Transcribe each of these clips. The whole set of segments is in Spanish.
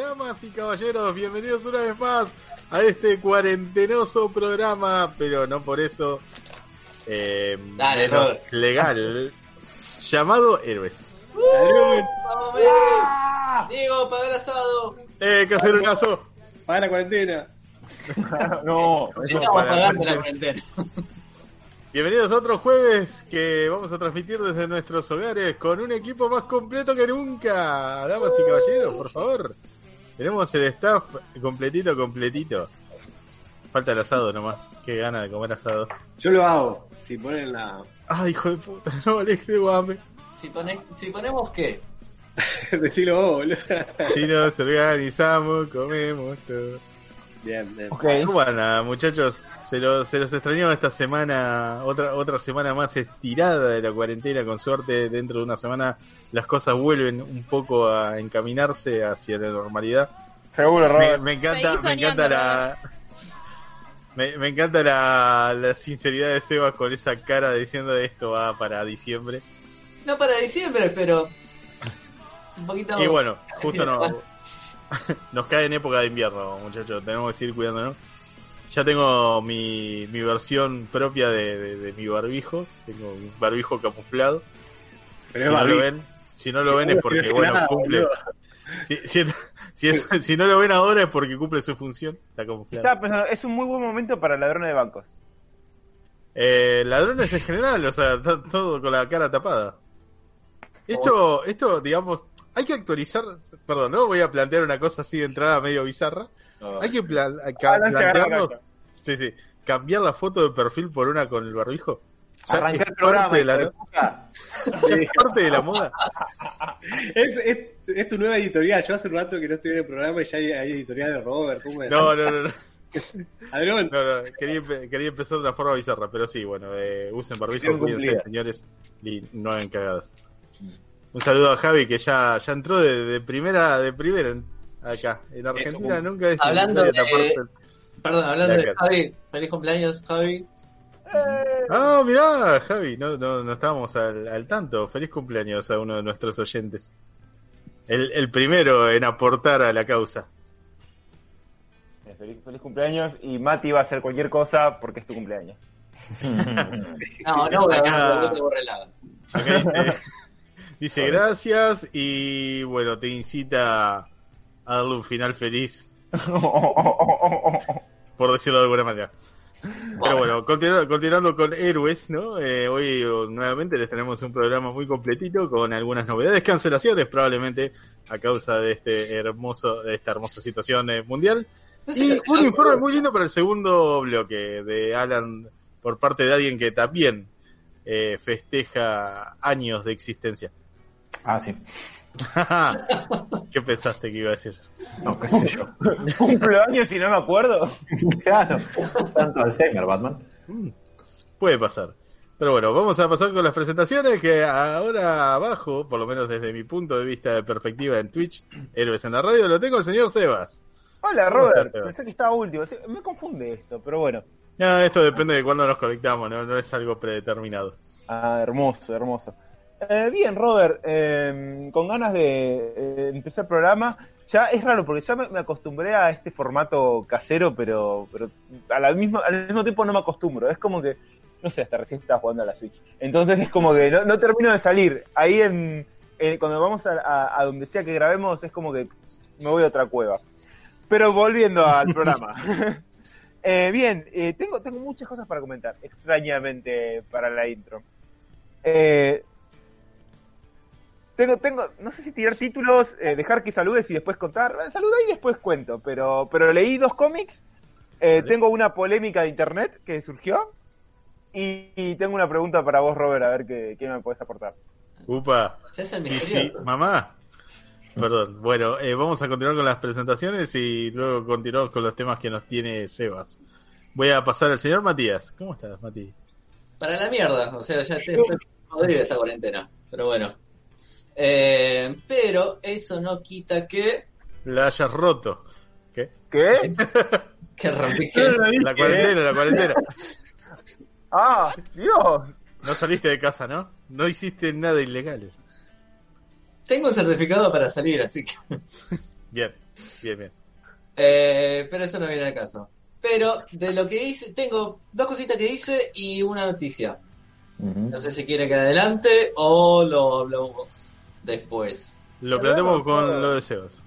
damas y caballeros, bienvenidos una vez más a este cuarentenoso programa, pero no por eso eh, Dale, legal, llamado Héroes. ¡Vamos, Mary! Diego, pagar el asado. Eh, que hacer un caso. Para la cuarentena. no, Estamos para- pagando la cuarentena. Bienvenidos a otro jueves que vamos a transmitir desde nuestros hogares con un equipo más completo que nunca. Damas y caballeros, por favor. Tenemos el staff completito, completito. Falta el asado nomás. Qué gana de comer asado. Yo lo hago. Si ponen la. Ay, hijo de puta, no aleje de guame. Si, pone- si ponemos qué? Decilo vos, boludo. Si nos organizamos, comemos todo. Bien, bien. ok. Bueno, muchachos, se los, se los extrañó esta semana, otra, otra semana más estirada de la cuarentena. Con suerte, dentro de una semana las cosas vuelven un poco a encaminarse hacia la normalidad. Seguro, Me, Robert. me encanta, me encanta la. Me, me encanta la, la sinceridad de Sebas con esa cara diciendo esto va para diciembre. No para diciembre, pero. Un poquito. Y bueno, justo no, nos cae en época de invierno, muchachos. Tenemos que seguir cuidándonos. Ya tengo mi, mi versión propia de, de- de mi barbijo. Tengo un barbijo camuflado. Pero Si no lo barbijo. ven, si no lo ven es porque, bueno, nada, cumple. Si, si- si es- si no lo ven ahora es porque cumple su función. Está camuflado. Estaba pensando, es un muy buen momento para ladrones de bancos. Eh, ladrones en general, o sea, to- todo con la cara tapada. Esto, esto, digamos, hay que actualizar. Perdón, no voy a plantear una cosa así de entrada medio bizarra. No. Hay que plan- Ah, la plantearnos, sí, sí, cambiar la foto de perfil por una con el barbijo. Ya Arrancar es el programa, parte de la, de es parte de la moda. Es, es, es tu nueva editorial. Yo hace un rato que no estoy en el programa y ya hay, hay editorial de Robert. ¿Cómo? No, no, no, no, Adrián, no, no, Quería, empe- quería empezar de una forma bizarra, pero sí, bueno, eh, usen barbijo, cuídense, señores, y no hagan cagadas. Un saludo a Javi que ya, ya entró de, de primera, de primera en- acá. En Argentina Eso, nunca es hablando de- Perdón, hablando de. Javi. Feliz cumpleaños, Javi. Ah, mirá, Javi, no, no, no estábamos al, al tanto. Feliz cumpleaños a uno de nuestros oyentes. El, el primero en aportar a la causa. Eh, Feliz, feliz cumpleaños y Mati va a hacer cualquier cosa porque es tu cumpleaños. No, no voy a no te borré nada. Acá dice, dice gracias y bueno, te incita a darle un final feliz, por decirlo de alguna manera. Pero bueno, continu- continuando con héroes, ¿no? Eh, hoy oh, nuevamente les tenemos un programa muy completito con algunas novedades, cancelaciones probablemente a causa de este hermoso, de esta hermosa situación eh, mundial. Y un informe muy lindo para el segundo bloque de Alan por parte de alguien que también eh, festeja años de existencia. Ah, sí. ¿Qué pensaste que iba a decir? No, qué sé yo. ¿Cumpleaños y no me acuerdo? claro. Santo Alzheimer, Batman. Mm, puede pasar. Pero bueno, vamos a pasar con las presentaciones que ahora abajo, por lo menos desde mi punto de vista de perspectiva en Twitch, Héroes en la Radio, lo tengo el señor Sebas. Hola, ¿Cómo Robert. estás? Pensé que estaba último. Me confunde esto, pero bueno. No, esto depende de cuándo nos conectamos, no, no es algo predeterminado. Ah, hermoso, hermoso. Eh, bien, Robert, eh, con ganas de eh, empezar el programa. Ya es raro porque ya me, me acostumbré a este formato casero, pero, pero a la misma, al mismo tiempo no me acostumbro. Es como que, no sé, hasta recién estaba jugando a la Switch. Entonces es como que no, no termino de salir. Ahí en, en- cuando vamos a, a- a donde sea que grabemos es como que me voy a otra cueva. Pero volviendo al programa. Eh, bien, eh, tengo, tengo muchas cosas para comentar, extrañamente para la intro. Eh, tengo, tengo, no sé si tirar títulos, eh, dejar que saludes y después contar. Saluda y después cuento, pero, pero leí dos cómics. eh, Vale. Tengo una polémica de internet que surgió. Y, y tengo una pregunta para vos, Robert, a ver qué, qué me puedes aportar. Upa, ¿Se hace el sí, sí, misterio? mamá. Perdón, bueno, eh, vamos a continuar con las presentaciones y luego continuamos con los temas que nos tiene Sebas. Voy a pasar al señor Matías. ¿Cómo estás, Mati? Para la mierda, o sea, ya estoy estoy podrido de esta cuarentena. Pero bueno. Eh, pero eso no quita que. La hayas roto. ¿Qué? ¿Qué? Que rompí que. La cuarentena, la cuarentena. Ah, Dios. No saliste de casa, ¿no? No hiciste nada ilegal. Tengo un certificado para salir, así que. Bien, bien, bien. Eh, pero eso no viene al caso. Pero de lo que hice, tengo dos cositas que hice y una noticia. No sé si quiere que adelante o lo hablamos después. Lo planteamos con todo. lo de Sebas.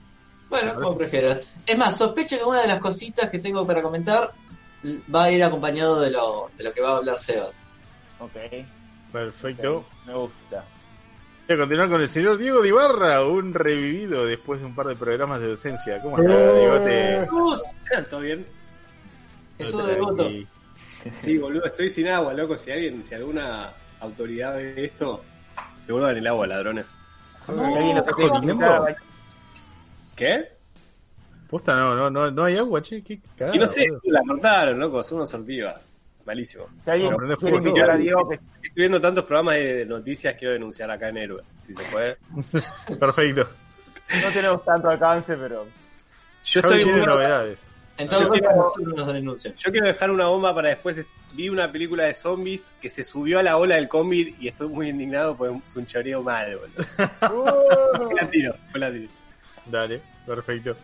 Bueno, como prefieras. Es más, sospecho que una de las cositas que tengo para comentar va a ir acompañado de lo, de lo que va a hablar Sebas. Ok. Perfecto. Me gusta. Voy a continuar con el señor Diego Dibarra, un revivido después de un par de programas de docencia. ¿Cómo está, Diegote? Jesús, ¿Todo bien? Jesús de voto. Sí, boludo, estoy sin agua, loco. Si alguien, si alguna autoridad ve esto, devuelvan el agua, ladrones. ¿Qué? Posta, no, no, no, no hay agua, che. Qué cagada, Y no sé, la cortaron, loco, son unos sortivas. Malísimo. Si alguien No, prende quiere fuego invitar todo. a Diego que Estoy viendo tantos programas de noticias, quiero denunciar acá en Héroes, si se puede. Perfecto. no tenemos tanto alcance, pero. Yo Javi estoy tiene novedades. Entonces, Yo quiero- no nos denuncian. Yo quiero dejar una bomba para después. Vi una película de zombies que se subió a la ola del COVID y estoy muy indignado porque es un choreo mal, boludo. Fue la tiro, fue la tiro. Dale, perfecto.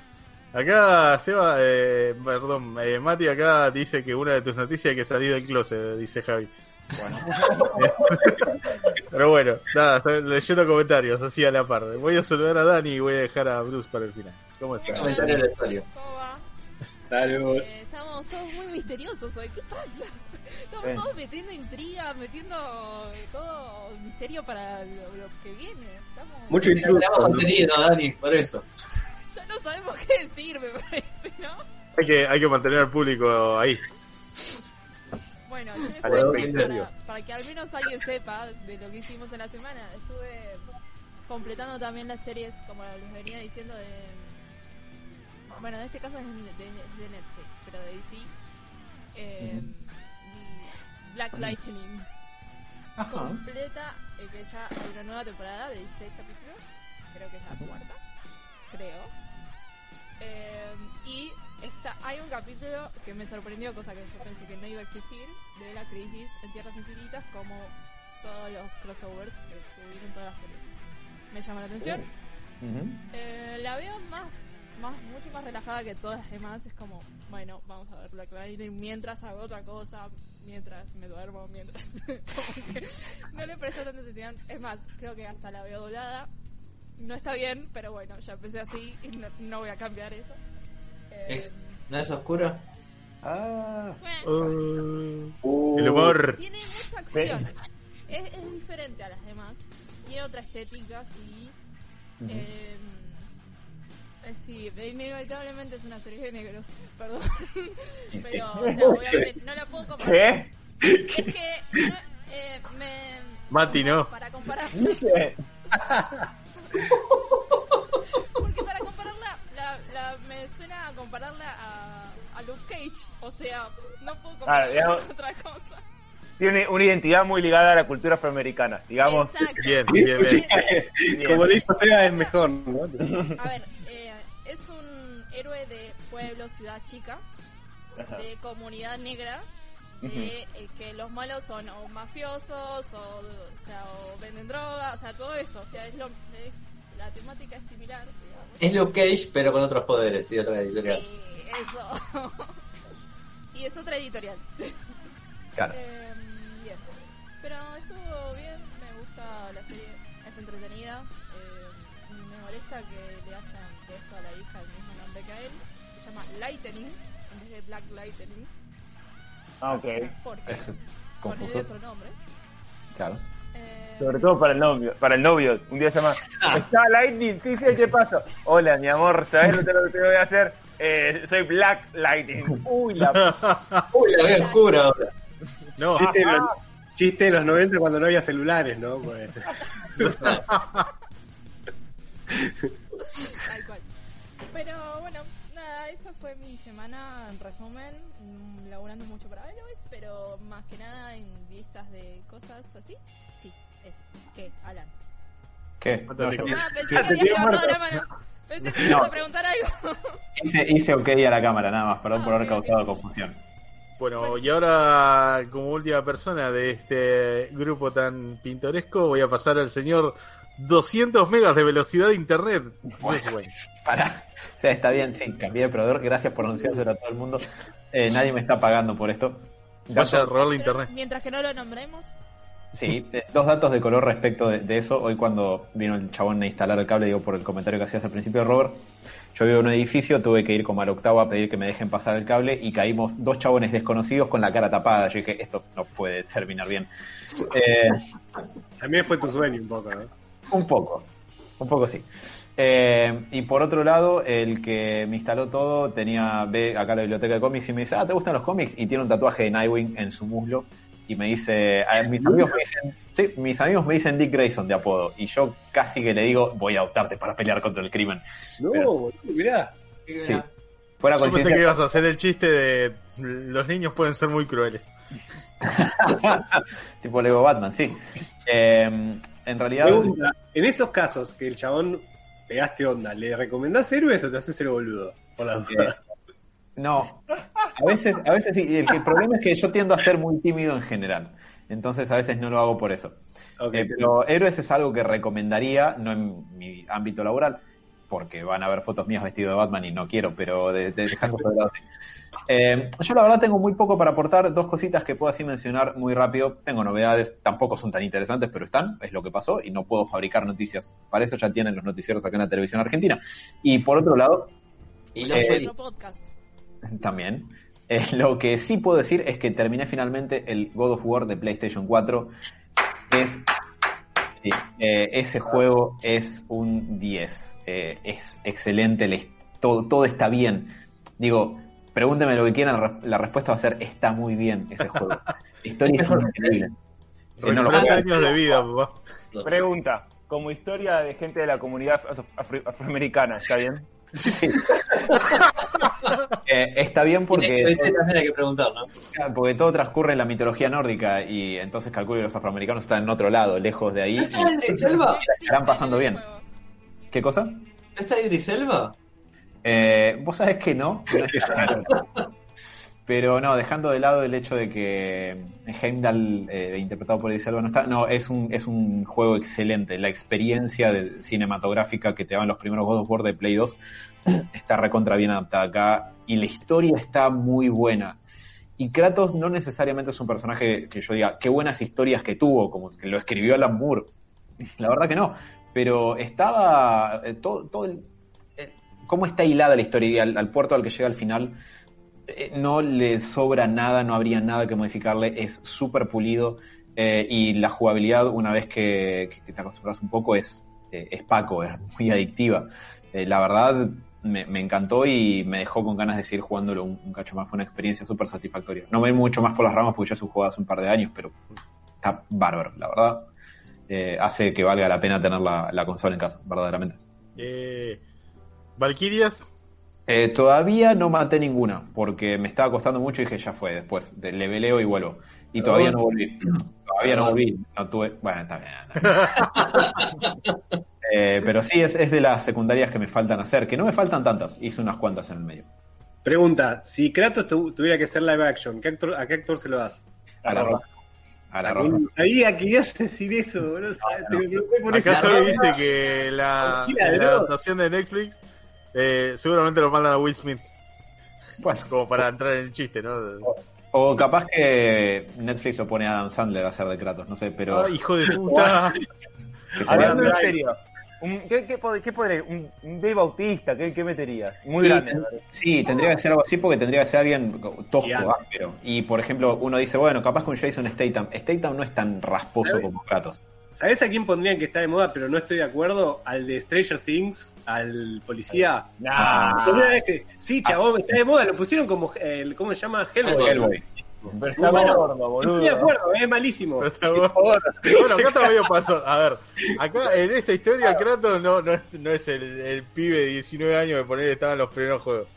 Acá, Seba, eh, perdón, eh, Mati acá dice que una de tus noticias es que salí del closet, dice Javi. Pero bueno, nada, leyendo comentarios así a la par. Voy a saludar a Dani y voy a dejar a Bruce para el final. ¿Cómo está? Comentario de Eh, estamos todos muy misteriosos hoy. ¿Qué pasa? Estamos todos metiendo intriga, metiendo todo misterio para lo, lo que viene. Estamos... Mucho intruso. Contenido, Dani, por eso. Ya no sabemos qué decir, me parece, ¿no? Hay que, hay que mantener al público ahí. Bueno, yo les para, para que al menos alguien sepa de lo que hicimos en la semana. Estuve completando también las series, como les venía diciendo, de... Bueno, en este caso es de, Netflix, pero de DC. Eh, Black Lightning. Completa, eh, que ya hay una nueva temporada de 16 capítulos. Creo que es la cuarta. Creo. Eh, y está, hay un capítulo que me sorprendió, cosa que yo pensé que no iba a existir, de la crisis en Tierras Infinitas, como todos los crossovers que tuvieron todas las series. Me llama la atención. Ujú. Eh, la veo más, más, mucho más relajada que todas las demás. Es como, bueno, vamos a ver Black Lightning mientras hago otra cosa, mientras me duermo, mientras. como que no le presto tanta atención. Es más, creo que hasta la veo doblada. No está bien, pero bueno, ya empecé así y no, no voy a cambiar eso. Eh, Es- ¿No es oscuro? Ah. bueno, Uh, el humor. tiene mucha acción. Es, es diferente a las demás. Tiene otra estética, sí. Eh, sí, inevitablemente es una serie de negros, perdón. Pero, o sea, obviamente, no la puedo comparar. ¿Qué? Es que, no, eh, me... Mati, no. Para comparar, porque para compararla, la, la, me suena a compararla a, a Luke Cage. O sea, no puedo compararla con otra cosa. Tiene una identidad muy ligada a la cultura afroamericana, digamos. Exacto. Bien, bien, bien. Como le dijo Seba, es mejor, ¿no? A ver, eh, es un héroe de pueblo, ciudad chica, Ajá. de comunidad negra, de eh, que los malos son o mafiosos o, o sea, o venden droga, o sea, todo eso. O sea, es lo, es, la temática es similar, digamos. Es Luke Cage, pero con otros poderes y otra editorial. Sí, eso. y es otra editorial. Claro. Eh, bien. Pero estuvo bien, me gusta la serie, es entretenida. Eh, me molesta que le hayan llama Lightning en vez de Black Lightning. Ah, ok. Porque Es confuso. otro nombre. Claro. Eh, Sobre todo para el novio. Para el novio. Un día se llama. ¿Está Lightning? Sí, sí, ¿qué pasa? Hola, mi amor, ¿sabes lo que lo que te voy a hacer? Eh, soy Black Lightning. Uy, la p- Uy, la veo oscura ahora. No, Chiste de, los, chiste de los 90 cuando no había celulares, ¿no? Pues, fue mi semana en resumen. mm, Laburando mucho para Héroes, pero más que nada en vistas de cosas así. Sí, eso. ¿Qué, Alan? ¿Qué? No, yo Ah, pensé que levantado la mano. Pensé que ibas a preguntar algo. hice, hice ok a la cámara, nada más. Perdón por Ah, haber ok, ok. causado confusión. Bueno, y ahora, como última persona de este grupo tan pintoresco, voy a pasar al señor 200 megas de velocidad de internet. No bueno. Pará. O sea, está bien, sí, cambié de proveedor. Gracias por anunciárselo a todo el mundo. Eh, nadie me está pagando por esto. Vaya Pero internet. mientras que no lo nombremos, Sí, eh, dos datos de color respecto de, de eso. Hoy cuando vino el chabón a instalar el cable, digo por el comentario que hacías al principio, Robert, yo vivo en un edificio, tuve que ir como al octavo a pedir que me dejen pasar el cable y caímos dos chabones desconocidos con la cara tapada. Yo dije, esto no puede terminar bien. Eh, También fue tu sueño un poco, ¿no? un poco, un poco sí. Eh, y por otro lado, el que me instaló todo tenía, ve acá la biblioteca de cómics y me dice, ah, ¿te gustan los cómics? Y tiene un tatuaje de Nightwing en su muslo. Y me dice, a mis amigos me dicen, sí, mis amigos me dicen Dick Grayson de apodo. Y yo casi que le digo, voy a adoptarte para pelear contra el crimen. No, Pero- boludo, mirá. Sí. Fuera Yo pensé que ibas a hacer el chiste de los niños pueden ser muy crueles. tipo Lego Batman, sí. Eh, en realidad, Pregunta, en esos casos que el chabón pegaste onda, ¿le recomendás héroes o te haces el boludo? Por la duda. No, a veces, a veces sí. El, el problema es que yo tiendo a ser muy tímido en general. Entonces a veces no lo hago por eso. Eh, pero héroes es algo que recomendaría, no en mi ámbito laboral, porque van a ver fotos mías vestido de Batman y no quiero, pero de, de- dejando de lado. Eh, yo la verdad tengo muy poco para aportar, dos cositas que puedo así mencionar muy rápido. Tengo novedades, tampoco son tan interesantes, pero están, es lo que pasó, y no puedo fabricar noticias. Para eso ya tienen los noticieros acá en la televisión argentina. Y por otro lado, Y los Eh, podcast. también. Eh, lo que sí puedo decir es que terminé finalmente el God of War de PlayStation 4. Es. sí, eh, ese juego es un 10. Eh, es excelente. todo, todo está bien. Digo, pregúnteme lo que quieran. La, re- la respuesta va a ser: está muy bien ese juego. La historia es increíble. Eh, no lo años de vida, papá. Pregunta, como historia de gente de la comunidad afro- afro- afroamericana, ¿está bien? Sí. Eh, está bien porque. Hay que preguntar, ¿no? Porque todo transcurre en la mitología nórdica y entonces calculo que los afroamericanos están en otro lado, lejos de ahí. ¿No está Idris Elba? estarán pasando bien. ¿Qué cosa? ¿No está Idris Elba? Eh, Vos sabés que no. Pero no, dejando de lado el hecho de que Heimdall, eh, interpretado por Idris Elba, no está. No, es un, es un juego excelente. La experiencia de- cinematográfica que te dan los primeros God of War de Play 2 está recontra bien adaptada acá. Y la historia está muy buena. Y Kratos no necesariamente es un personaje que yo diga, qué buenas historias que tuvo, como que lo escribió Alan Moore. La verdad que no. Pero estaba. eh, todo, todo el, cómo está hilada la historia y al, puerto al que llega al final. eh, no le sobra nada, no habría nada que modificarle, es súper pulido eh, y la jugabilidad una vez que, te acostumbras un poco es, eh, es Paco, es muy adictiva. La verdad me, encantó y me dejó con ganas de seguir jugándolo un, cacho más, fue una experiencia súper satisfactoria. No me voy mucho más por las ramas porque ya se jugó hace un par de años, pero está bárbaro, la verdad. Hace que valga la pena tener la, la consola en casa, verdaderamente. Eh, Valkyrias, Eh, todavía no maté ninguna, porque me estaba costando mucho y dije ya fue, después de leveleo y vuelvo. Y todavía no volví. Todavía no volví. No tuve. Bueno, está bien. está bien. Eh, pero sí, es, es de las secundarias que me faltan hacer, que no me faltan tantas, hice unas cuantas en el medio. Pregunta, si Kratos tu- tuviera que ser live action, ¿qué actor, ¿a qué actor se lo das? A la roja. A la roja. Sabía que ibas a decir eso, boludo. Te lo pregunté por acá eso. solo viste que la, la adaptación de Netflix eh, seguramente lo mandan a Will Smith, Bueno, como para entrar en el chiste, ¿no? o capaz que Netflix lo pone a Adam Sandler a hacer de Kratos, no sé, pero. Ay, hijo de puta. que sería- Hablando en serio, un- ¿qué, qué, qué podré? ¿Un, un Dave Bautista? ¿Qué, qué meterías? Muy Sí, grande. Sí, tendría que ser algo así porque tendría que ser alguien tosco, áspero. Y por ejemplo, uno dice, bueno, capaz con Jason Statham. Statham no es tan rasposo ¿Sabes? como Kratos. ¿Sabés a quién pondrían que está de moda, pero no estoy de acuerdo? Al de Stranger Things, al policía. Nah, este. Sí, chabón, está de moda. Lo pusieron como. El, ¿Cómo se llama? Hellboy. Hellboy. pero está Bueno, gordo, boludo. Estoy de acuerdo, es malísimo. Está Sí, bueno. por favor. Bueno, acá está medio paso. A ver, acá en esta historia Kratos no, no, es, no es el, el pibe de 19 años que poner estaba en los primeros juegos.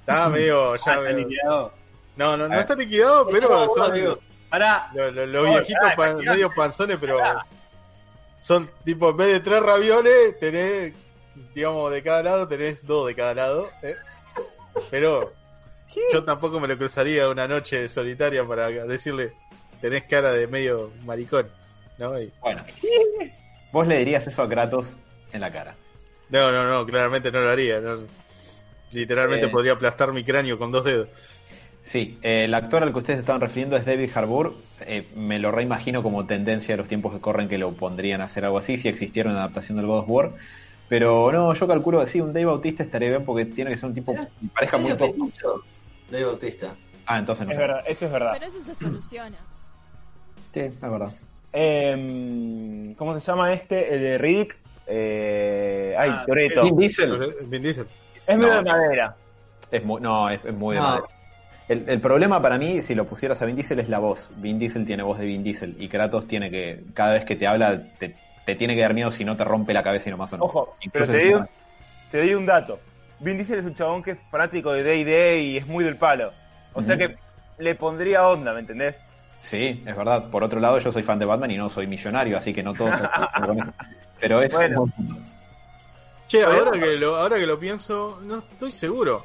Estaba medio ya. Ah, está medio- liquidado. no, no, no Ah. está liquidado, pero son bueno, los los- los No, viejitos medio panzones, pero son tipo, en vez de tres ravioles, tenés, digamos, de cada lado, tenés dos de cada lado. ¿eh? Pero yo tampoco me lo cruzaría una noche solitaria para decirle, tenés cara de medio maricón, ¿no? Y- Bueno, vos le dirías eso a Kratos en la cara. no, no, no, claramente no lo haría. no. Literalmente Eh. podría aplastar mi cráneo con dos dedos. Sí, eh, el actor al que ustedes estaban refiriendo es David Harbour. Eh, me lo reimagino como tendencia de los tiempos que corren que lo pondrían a hacer algo así si existiera una adaptación del God of War. Pero no, yo calculo que sí, un Dave Bautista estaría bien porque tiene que ser un tipo que parezca muy poco. Dave Bautista. Ah, entonces no Es sé. verdad, eso es verdad. Pero eso se soluciona. Sí, es verdad. Em, ¿Cómo se llama este? El de Riddick. Eh, ay, Ah, Toretto. Vin Diesel Vin Diesel. Es medio No. de madera. es muy, no, es, es muy de madera. El, el problema para mí, si lo pusieras a Vin Diesel, es la voz. Vin Diesel tiene voz de Vin Diesel y Kratos tiene que, cada vez que te habla, te, te tiene que dar miedo si no te rompe la cabeza y nomás o no. Ojo, pero te encima- digo, te doy un dato. Vin Diesel es un chabón que es fanático de D&D y es muy del palo. O sea que le pondría onda, ¿me entendés? Sí, es verdad. Por otro lado, yo soy fan de Batman y no soy millonario, así que no todos. Pero es. Bueno. Che, ahora que, lo, ahora que lo pienso, no estoy seguro.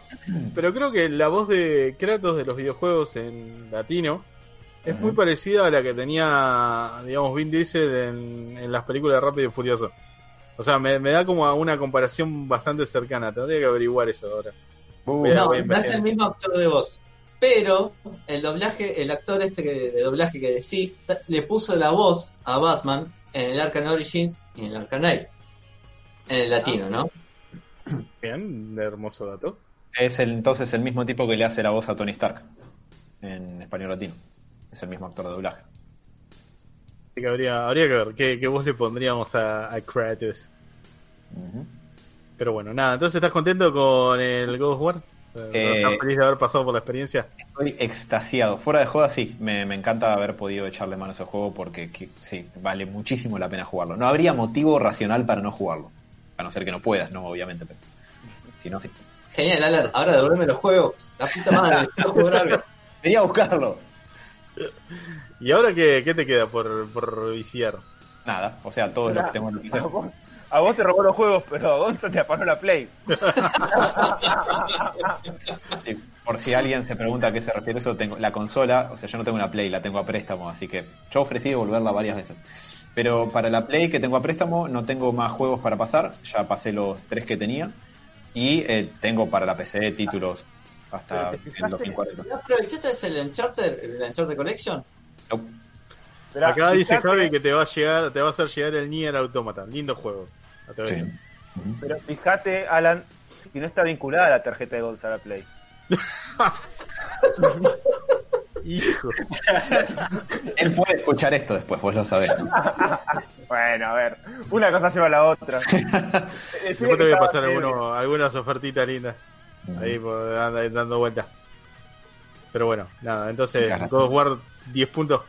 Pero creo que la voz de Kratos de los videojuegos en latino es muy parecida a la que tenía, digamos, Vin Diesel en, en las películas de Rápido y Furioso. O sea, me, me da como a una comparación bastante cercana. Tendría que averiguar eso ahora. A- No, no es el mismo actor de voz. Pero el doblaje, el actor este que, de doblaje que decís, le puso la voz a Batman en el Arkham Origins y en el Arkham Knight. En el latino, ¿no? Bien, hermoso dato. Es el, entonces el mismo tipo que le hace la voz a Tony Stark en español latino. Es el mismo actor de doblaje. Así que habría, habría que ver qué, qué voz le pondríamos a, a Kratos. Pero bueno, nada, entonces estás contento con el God of War? Eh, ¿Estás feliz de haber pasado por la experiencia? Estoy extasiado. Fuera de joda, sí. Me, me encanta haber podido echarle mano a ese juego porque que- sí, vale muchísimo la pena jugarlo. No habría motivo racional para no jugarlo. A no ser que no puedas, no, obviamente. Pero, si no, sí. Genial, Alan. Ahora devuélveme los juegos. La puta madre, quiero jugar algo. Quería buscarlo. ¿Y ahora qué, qué te queda por, por viciar? Nada, o sea, todo lo que tengo en el a, vos, a vos te robó los juegos, pero a Gonza te apagó la Play. Sí, por si alguien se pregunta a qué se refiere eso, tengo la consola, o sea, yo no tengo una Play, la tengo a préstamo, así que yo ofrecí devolverla varias veces. Pero para la Play que tengo a préstamo no tengo más juegos para pasar, ya pasé los tres que tenía y eh, tengo para la PC títulos hasta Pero 2040. ¿No aprovechaste el Uncharted, el Uncharted Collection? No, Esperá, Acá dice Javi que te va a llegar, te va a hacer llegar el Nier Automata. Lindo juego. Sí. Pero fíjate, Alan, si no está vinculada la tarjeta de Gonza a la Play. Hijo. Él puede escuchar esto después, vos lo sabés. Bueno, a ver, una cosa lleva a la otra. Después te voy a pasar alguno- algunas ofertitas lindas. Ahí por, anda dando vueltas. Pero bueno, nada, entonces. God of War 10 puntos.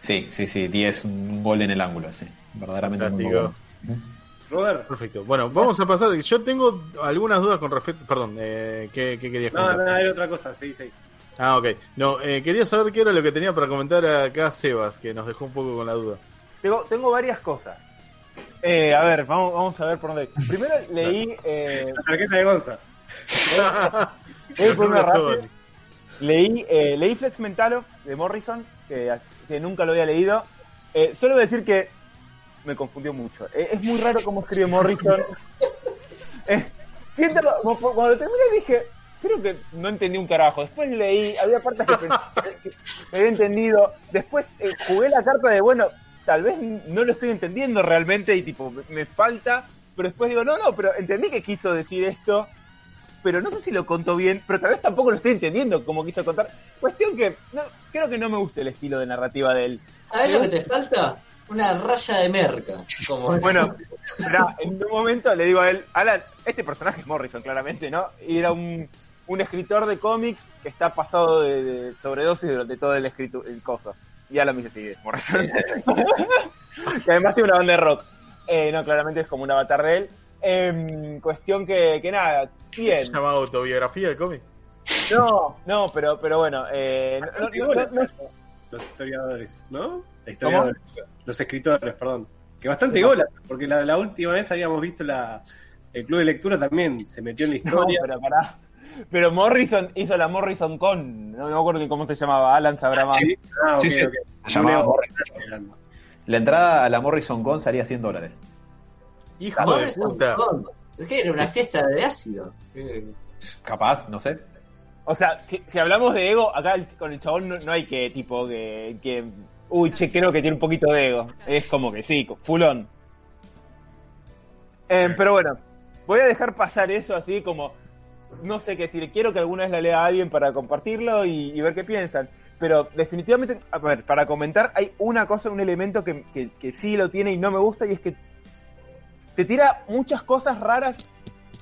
Sí, sí, sí, 10, un gol en el ángulo, sí. Verdaderamente muy Fantástico. bueno. Robert. Perfecto. Bueno, vamos a pasar. Yo tengo algunas dudas con respecto. Perdón, eh, ¿qué, qué querías No, comentar? no, era otra cosa, sí, sí. Ah, ok. No, eh, quería saber qué era lo que tenía para comentar acá Sebas, que nos dejó un poco con la duda. Tengo, tengo varias cosas. Eh, a ver, vamos, vamos a ver por dónde. Primero leí, eh, La tarjeta de Gonza. voy por una rápida. leí, eh, leí Flex Mentalo de Morrison, que, que nunca lo había leído. Eh, solo voy a decir que me confundió mucho. Eh, es muy raro cómo escribe Morrison. Eh, siento, como- cuando lo terminé dije, creo que no entendí un carajo. Después leí, había partes que pensé que que había entendido. Después eh, jugué la carta de, bueno, tal vez no lo estoy entendiendo realmente y tipo, me, me falta. Pero después digo, no, no, pero entendí que quiso decir esto. Pero no sé si lo contó bien, pero tal vez tampoco lo estoy entendiendo como quiso contar. Cuestión que no, creo que no me gusta el estilo de narrativa de él. ¿Sabes lo que te falta? Una raya de merca. Como... Bueno, en un momento le digo a él, Alan, este personaje es Morrison, claramente, ¿no? Y era un, un escritor de cómics que está pasado de, de sobredosis durante todo el escrito, el coso. Y dice, sí, es Morrison. que además tiene una banda de rock. Eh, no, claramente es como un avatar de él. Em, cuestión que, que nada, bien. ¿Se llama autobiografía el cómic? No, no, pero, pero bueno, eh, no- no- no- no- Los historiadores, ¿no? Historiadores. Los escritores, perdón. Que bastante gola, porque la, la última vez habíamos visto la, el club de lectura también se metió en la no, historia. pero pará. Pero Morrison hizo la Morrison Con, no me acuerdo ni cómo se llamaba, Alan sabrá más. Sí, ah, Sí, sí. ok. Se llamaba Morrison. La entrada a la Morrison Con salía 100 dólares. Hijo de Morrison puta. Con. Es que era una fiesta de ácido. Capaz, no sé. O sea, si, si hablamos de ego, acá el- con el chabón no, no hay que, tipo, que, que. Uy, che, creo que tiene un poquito de ego. Es como que sí, fulón. Eh, pero bueno, voy a dejar pasar eso así como. No sé qué decir. Quiero que alguna vez la lea a alguien para compartirlo y, ver qué piensan. Pero definitivamente, a ver, para comentar, hay una cosa, un elemento que, que- sí lo tiene y no me gusta, y es que te tira muchas cosas raras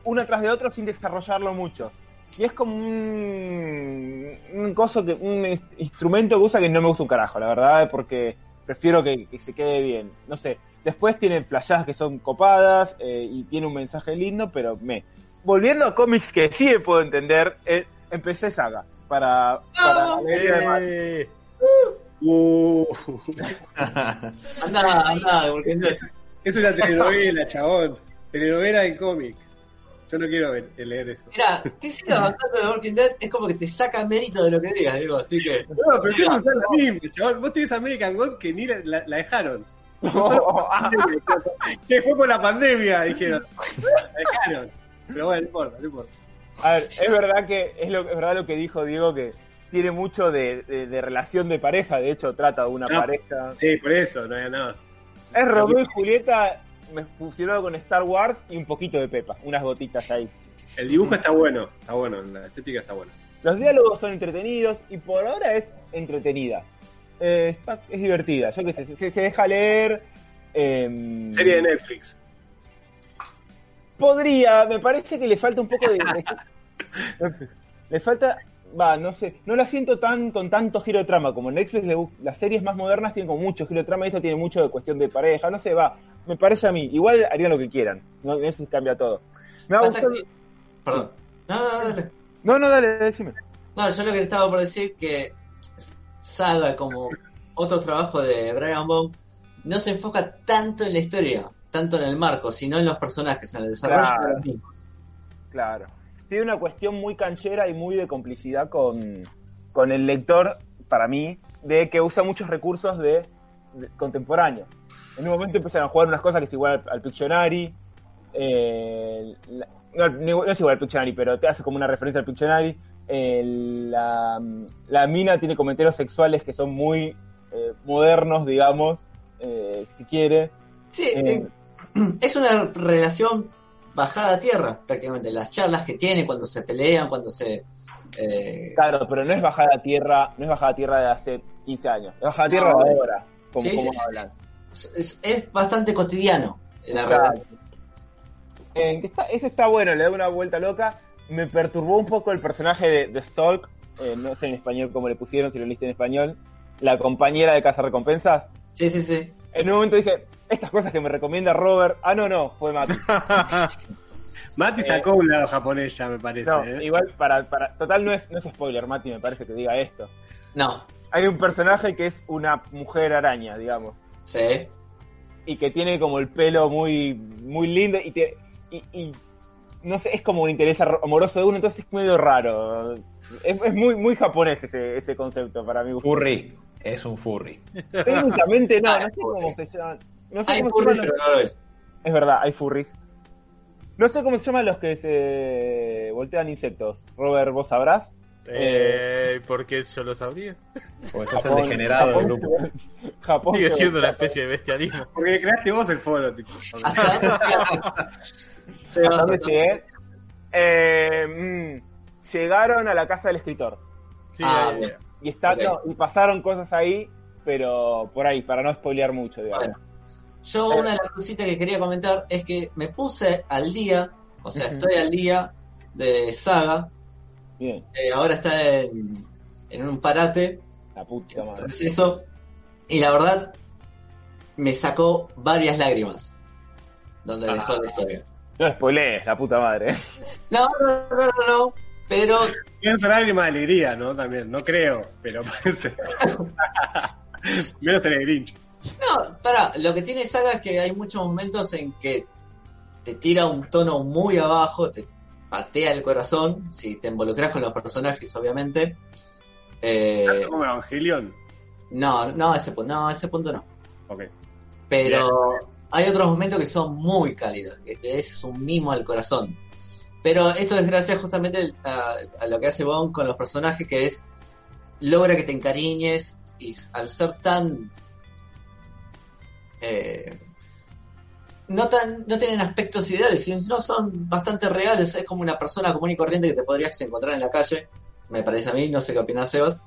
una tras de otra sin desarrollarlo mucho. Y es como un, un coso que, un ins- instrumento que usa que no me gusta un carajo, la verdad, porque prefiero que, se quede bien. No sé. Después tiene flashadas que son copadas eh, y tiene un mensaje lindo, pero me. Volviendo a cómics que sí me puedo entender, eh, empecé Saga. Para. para Matt. Eh, Uh, Anda, anda, porque no- es una telenovela, chabón. Telenovela en cómic. Yo no quiero ver- leer eso. Mira, que siga avanzando de Walking Dead es como que te saca mérito de lo que digas, digo, así que. No, pero siempre usan la misma, chabón. Vos tenés American God que ni la, la- la dejaron. Ah, Se fue por la pandemia, dijeron. La dejaron. Pero bueno, no importa, no importa. A ver, es verdad que es, lo, es verdad lo que dijo Diego que tiene mucho de, de- de relación de pareja, de hecho trata de una No. pareja. Sí, por eso, no hay nada. Es Romeo y Julieta me fusionado con Star Wars y un poquito de Pepa, unas gotitas ahí. El dibujo está bueno, está bueno, la estética está buena. Los diálogos son entretenidos y por ahora es entretenida. Eh, está- es divertida, yo qué sé, se, se deja leer. em, Serie de Netflix. Podría, me parece que le falta un poco de. de- le falta. Va, no sé. No la siento tan con tanto giro de trama. Como en Netflix, le las series más modernas tienen como mucho giro de trama y esto tiene mucho de cuestión de pareja. No sé, va. Me parece a mí. Igual harían lo que quieran. No, Netflix cambia todo. Me ha Pasa gustado. que- Perdón. No, no, no, dale. No, no, dale, decime. No, yo lo que estaba por decir que Saga, como otro trabajo de Brian Bond, no se enfoca tanto en la historia, tanto en el marco, sino en los personajes, en el desarrollo Claro. de los mismos. Claro. Tiene una cuestión muy canchera y muy de complicidad con, con el lector, para mí, de que usa muchos recursos de, de- contemporáneos. En un momento empiezan a jugar unas cosas que es igual al, al Pictionary. eh, la- no, no es igual al Pictionary, pero te hace como una referencia al Pictionary. eh, la, la mina tiene comentarios sexuales que son muy eh, modernos, digamos, si quiere. Sí, es una relación bajada a tierra, prácticamente. Las charlas que tiene cuando se pelean, cuando se. eh, Claro, pero no es bajada a tierra, no es bajada a tierra de hace 15 años, es bajada a tierra No. de ahora, como, Sí, como sí, hablan. es, es bastante cotidiano. La relación. Eh, está- ese está bueno, le da una vuelta loca. Me perturbó un poco el personaje de, de Stalk, eh, no sé en español cómo le pusieron, si lo leíste en español, la compañera de Casa Recompensas. Sí, sí, sí. En un momento dije, estas cosas que me recomienda Robert, ah, no, no, fue Mati. Mati Eh, sacó un lado japonés ya, me parece. No, ¿eh? igual, para, para, total no es, no es spoiler, Mati, me parece que diga esto. No, Hay un personaje que es una mujer araña, digamos. sí. y que tiene como el pelo muy muy lindo y te y, y no sé es como un interés amoroso de uno entonces es medio raro es, es muy muy japonés ese, ese concepto para mí Furry. Es un furry. técnicamente no no sé cómo se llaman no sé Hay cómo se furry, llaman pero los- no lo es. es verdad hay furries no sé cómo se llaman los que se voltean insectos Robert vos sabrás Eh, porque yo lo sabría. Porque sos el degenerado del Japón- grupo. Japón Sigue siendo una especie de bestialismo. Porque creaste vos el foro, tipo. Hasta Se ¿Hasta va dónde llegué? Eh, mm, llegaron a la casa del escritor Sí, Ah, eh, bien. Y está, no, y pasaron cosas ahí, pero por ahí, para no spoilear mucho, digamos. Bueno. Yo una de las cositas que quería comentar es que me puse al día, o sea, estoy al día de Saga, Bien, eh, ahora está en, en un parate, la puta madre. proceso, y la verdad me sacó varias lágrimas donde dejó la historia. No spoilees, la puta madre. No, no, no, no, no, pero Menos lágrima de alegría, ¿no? También, no creo, pero parece. Menos en el Grinch. No, para, lo que tiene Saga es que hay muchos momentos en que te tira un tono muy abajo, te, patea el corazón, si te involucras con los personajes, obviamente. Eh, como Evangelion. no, no, ese, no, ese punto no. Ok. Pero hay otros momentos que son muy cálidos, que te es un mimo al corazón. Pero esto es gracias justamente a, a lo que hace Bond con los personajes, que es logra que te encariñes y al ser tan eh, no tan no tienen aspectos ideales, sino son bastante reales. Es como una persona común y corriente que te podrías encontrar en la calle. Me parece a mí, no sé qué opinas, Sebas.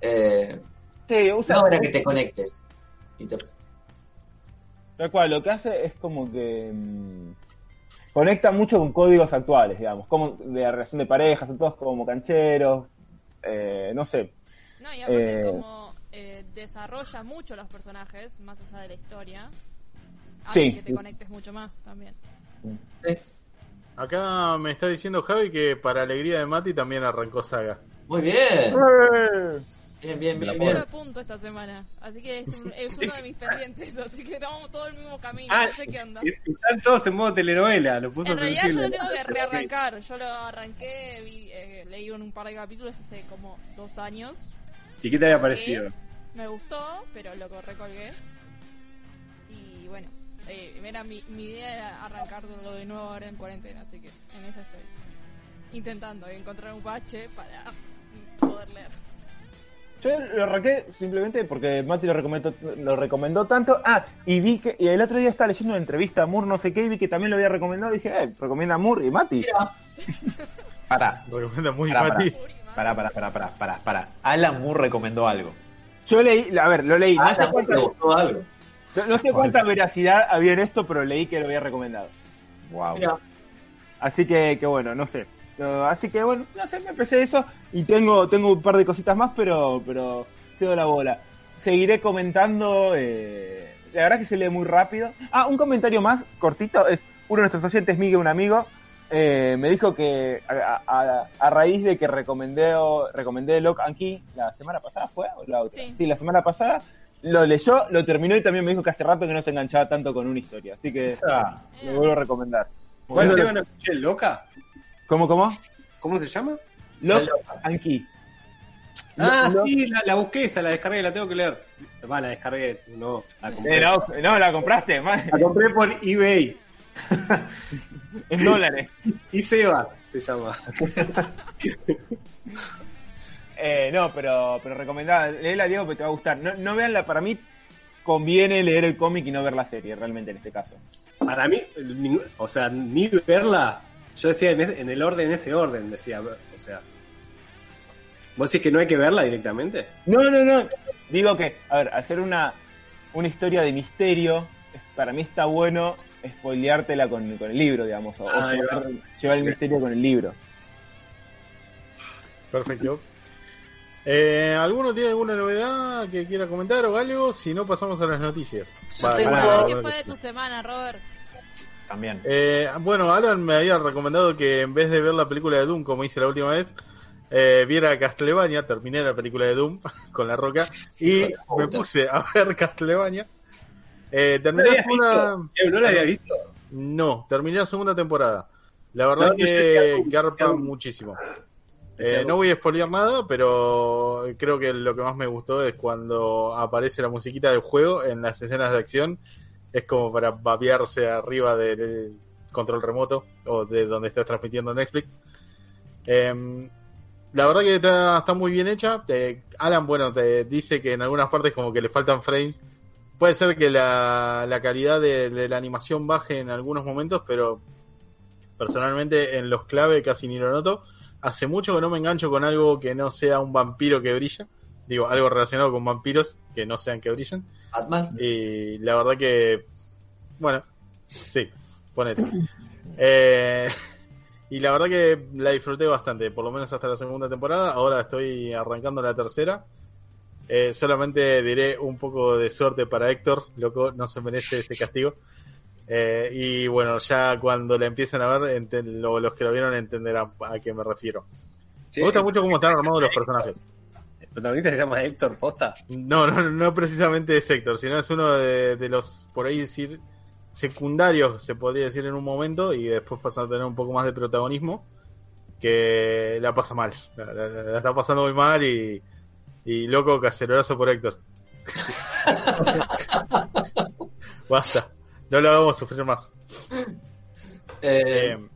Eh, Sí, usa, logra que te conectes. Y te- Tal cual, lo que hace es como que mm, conecta mucho con códigos actuales, digamos, como de la relación de parejas, todos como cancheros, eh, no sé. No, y aparte Eh. como desarrolla mucho los personajes, más allá de la historia, Sí. hace que te conectes mucho más también. Acá me está diciendo Javi que para alegría de Mati también arrancó Saga. Muy bien. Bien, bien, bien, bien. a punto esta semana, así que es, un- es uno de mis pendientes, así que estamos todo el mismo camino, Ah, no sé qué onda. Están todos en modo telenovela, lo puso En realidad yo sensible. lo tengo que rearrancar, yo lo arranqué, vi, eh, leí un par de capítulos hace como dos años, ¿Y qué te había parecido? Me gustó, pero lo recolgué. Y bueno, eh, era mi, mi idea era arrancarlo de nuevo ahora en cuarentena, así que en esa estoy. Intentando encontrar un bache para poder leer. Yo lo arranqué simplemente porque Mati lo recomendó, lo recomendó tanto. Ah, y vi que y el otro día estaba leyendo una entrevista a Moore, no sé qué, y vi que también lo había recomendado. Y dije, eh, recomienda a Moore y Mati. Mira, Pará, Recomienda muy Pará, Mati. pará, pará, pará, pará, pará, pará. Alan Moore recomendó algo. Yo leí, a ver, lo leí. No ah, sé ya te cuánta, gustó algo. no- no sé cuánta veracidad había en esto, pero leí que lo había recomendado. Wow. Mira, Así que, que bueno, no sé. No, así que bueno, no sé, me empecé eso y tengo, tengo un par de cositas más, pero, pero cedo la bola. Seguiré comentando, eh, la verdad que se lee muy rápido. Ah, un comentario más cortito, es uno de nuestros oyentes, Miguel, un amigo, eh, me dijo que a, a- a raíz de que recomendé, o- recomendé Lock and Key la semana pasada, ¿fue? ¿O la otra? Sí. la semana pasada, lo leyó, lo terminó y también me dijo que hace rato que no se enganchaba tanto con una historia, así que Ah, lo vuelvo a recomendar. ¿Cuál Bueno, se iban a escuchar? ¿Loca? ¿Cómo, cómo? ¿Cómo se llama? Lock and Key. Ah, Lo- sí, la, la busqué esa, la descargué, la tengo que leer. Va, la descargué, no, la compré. Eh, no, no, la compraste, man, La compré por eBay. en dólares. Y Sebas se llama. Eh, no, pero, pero recomendada, léela Diego porque te va a gustar. No, no veanla, para mí conviene leer el cómic y no ver la serie, realmente en este caso. Para mí, o sea, ni verla, yo decía en, ese- en el orden, en ese orden, decía, o sea. ¿Vos decís que no hay que verla directamente? No, no, no. Digo que, a ver, hacer una, una historia de misterio, para mí está bueno spoileártela con, con el libro, digamos, o, Ah, llevar, llevar el misterio con el libro. Perfecto. Eh, ¿Alguno tiene alguna novedad que quiera comentar o algo? Si no, pasamos a las noticias. Yo Va, tengo- va, A ver va, ¿Qué fue de tu semana, Robert? también. Eh, bueno, Alan me había recomendado que en vez de ver la película de Doom, como hice la última vez, eh, viera Castlevania. Terminé la película de Doom con la roca y me puse a ver Castlevania. Eh, ¿No terminé la la segunda. visto? ¿No la había visto? No, terminé la segunda temporada. La verdad No, no, que garpa muchísimo. Eh, no voy a spoilear nada, pero creo que lo que más me gustó es cuando aparece la musiquita del juego en las escenas de acción. Es como para babearse arriba del control remoto o de donde estás transmitiendo Netflix. Em, la verdad que está, está muy bien hecha. Eh, Alan, bueno, te dice que en algunas partes como que le faltan frames. Puede ser que la, la calidad de, de la animación baje en algunos momentos, pero personalmente en los clave casi ni lo noto. Hace mucho que no me engancho con algo que no sea un vampiro que brilla. Digo, algo relacionado con vampiros que no sean que brillen. Batman. Y la verdad que, bueno, sí, ponete. Eh, y la verdad que la disfruté bastante, por lo menos hasta la segunda temporada. Ahora estoy arrancando la tercera. Eh, solamente diré un poco de suerte para Héctor, loco, no se merece este castigo. Eh, y bueno, ya cuando la empiecen a ver, enten- lo- los que lo vieron entenderán a qué me refiero. Sí, Me gusta mucho cómo están armados los personajes. ¿El protagonista se llama Héctor Posta? No, no, no precisamente es Héctor, sino es uno de, de los, por ahí decir, secundarios, se podría decir en un momento, y después pasan a tener un poco más de protagonismo, que la pasa mal. La- la- la está pasando muy mal y, y loco, cacerolazo por Héctor. Basta, no lo hagamos sufrir más. Eh, Eh,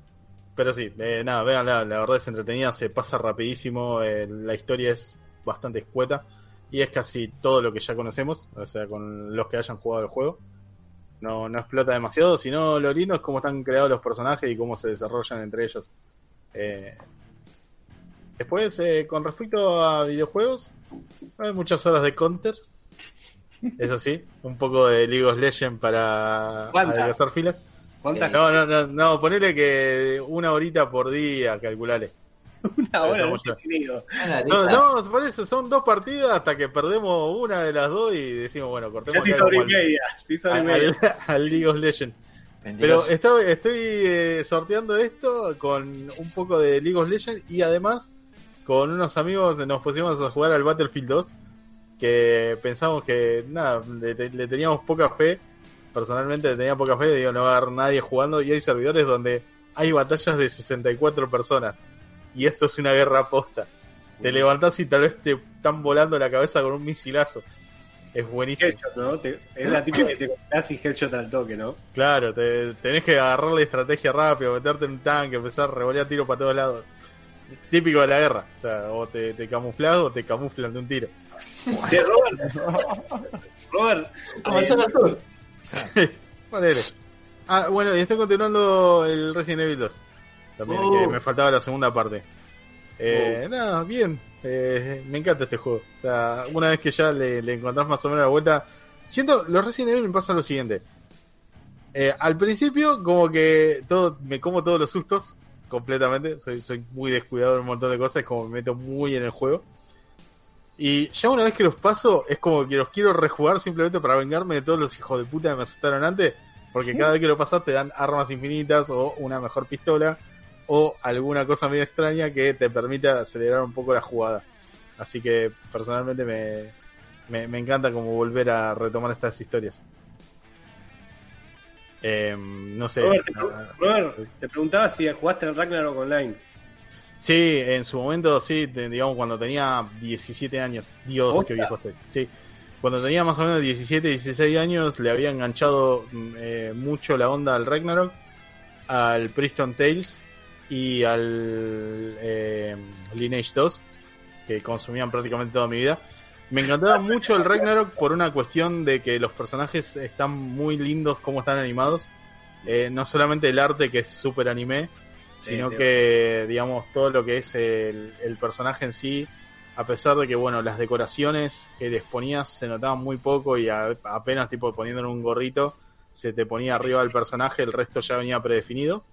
pero sí, eh, nada, vean, la, la verdad es entretenida, se pasa rapidísimo, eh, la historia es bastante escueta y es casi todo lo que ya conocemos, o sea, con los que hayan jugado el juego. No, no explota demasiado, sino lo lindo es cómo están creados los personajes y cómo se desarrollan entre ellos. Después, eh, con respecto a videojuegos, hay muchas horas de Counter. Eso sí, un poco de League of Legends para adelgazar filas. ¿Cuántas? No, no, no, no, ponele que una horita por día, calculale. Una hora no ya. No, no, por eso son dos partidas hasta que perdemos una de las dos y decimos, bueno, Ya cortemos se hizo acá hora y como al- media. Se hizo hora y al, media. al- al League of Legends. Pero estoy, estoy eh, sorteando esto con un poco de League of Legends y además con unos amigos nos pusimos a jugar al Battlefield 2 que pensamos que nada, le, le teníamos poca fe. Personalmente le tenía poca fe, digo, no va a haber nadie jugando y hay servidores donde hay batallas de 64 personas y esto es una guerra posta. Te levantás y tal vez te están volando la cabeza con un misilazo. Es buenísimo. Headshot, ¿no? Te- es la típica que te y headshot al toque, ¿no? Claro, te, tenés que agarrarle estrategia rápido, meterte en un tanque, empezar a revolear tiro para todos lados. Típico de la guerra. O sea, o te, te camuflas o te camuflan de un tiro. Che, Robert. Robert, zona sur. Ponele. Ah, bueno, y estoy continuando el Resident Evil 2. También, Oh. que me faltaba la segunda parte. Eh, Nada, bien. Eh, me encanta este juego. O sea, una vez que ya le, le encontrás más o menos la vuelta. Siento, los Resident Evil me pasa lo siguiente. Eh, al principio, como que todo, me como todos los sustos completamente. Soy, soy muy descuidado en un montón de cosas, como me meto muy en el juego. Y ya una vez que los paso, es como que los quiero rejugar simplemente para vengarme de todos los hijos de puta que me asustaron antes. Porque cada vez que lo pasas te dan armas infinitas o una mejor pistola o alguna cosa medio extraña que te permite acelerar un poco la jugada. Así que personalmente me, me, me encanta como volver a retomar estas historias. Eh, no sé. Robert, te, Robert, te preguntaba si jugaste el Ragnarok Online. Sí, en su momento, sí, digamos cuando tenía 17 años. Dios, ¿Posta? qué viejo estoy. Sí. Cuando tenía más o menos 17, 16 años, le había enganchado mm, eh, mucho la onda al Ragnarok, al Priston Tales y al eh, Lineage 2, que consumían prácticamente toda mi vida. Me encantaba mucho el Ragnarok por una cuestión de que los personajes están muy lindos como están animados. Eh, no solamente el arte que es súper anime, Sí, sino sí. que, digamos, todo lo que es el, el personaje en sí, a pesar de que, bueno, las decoraciones que les ponías se notaban muy poco y a- apenas, tipo, poniéndole un gorrito, se te ponía arriba el personaje, el resto ya venía predefinido.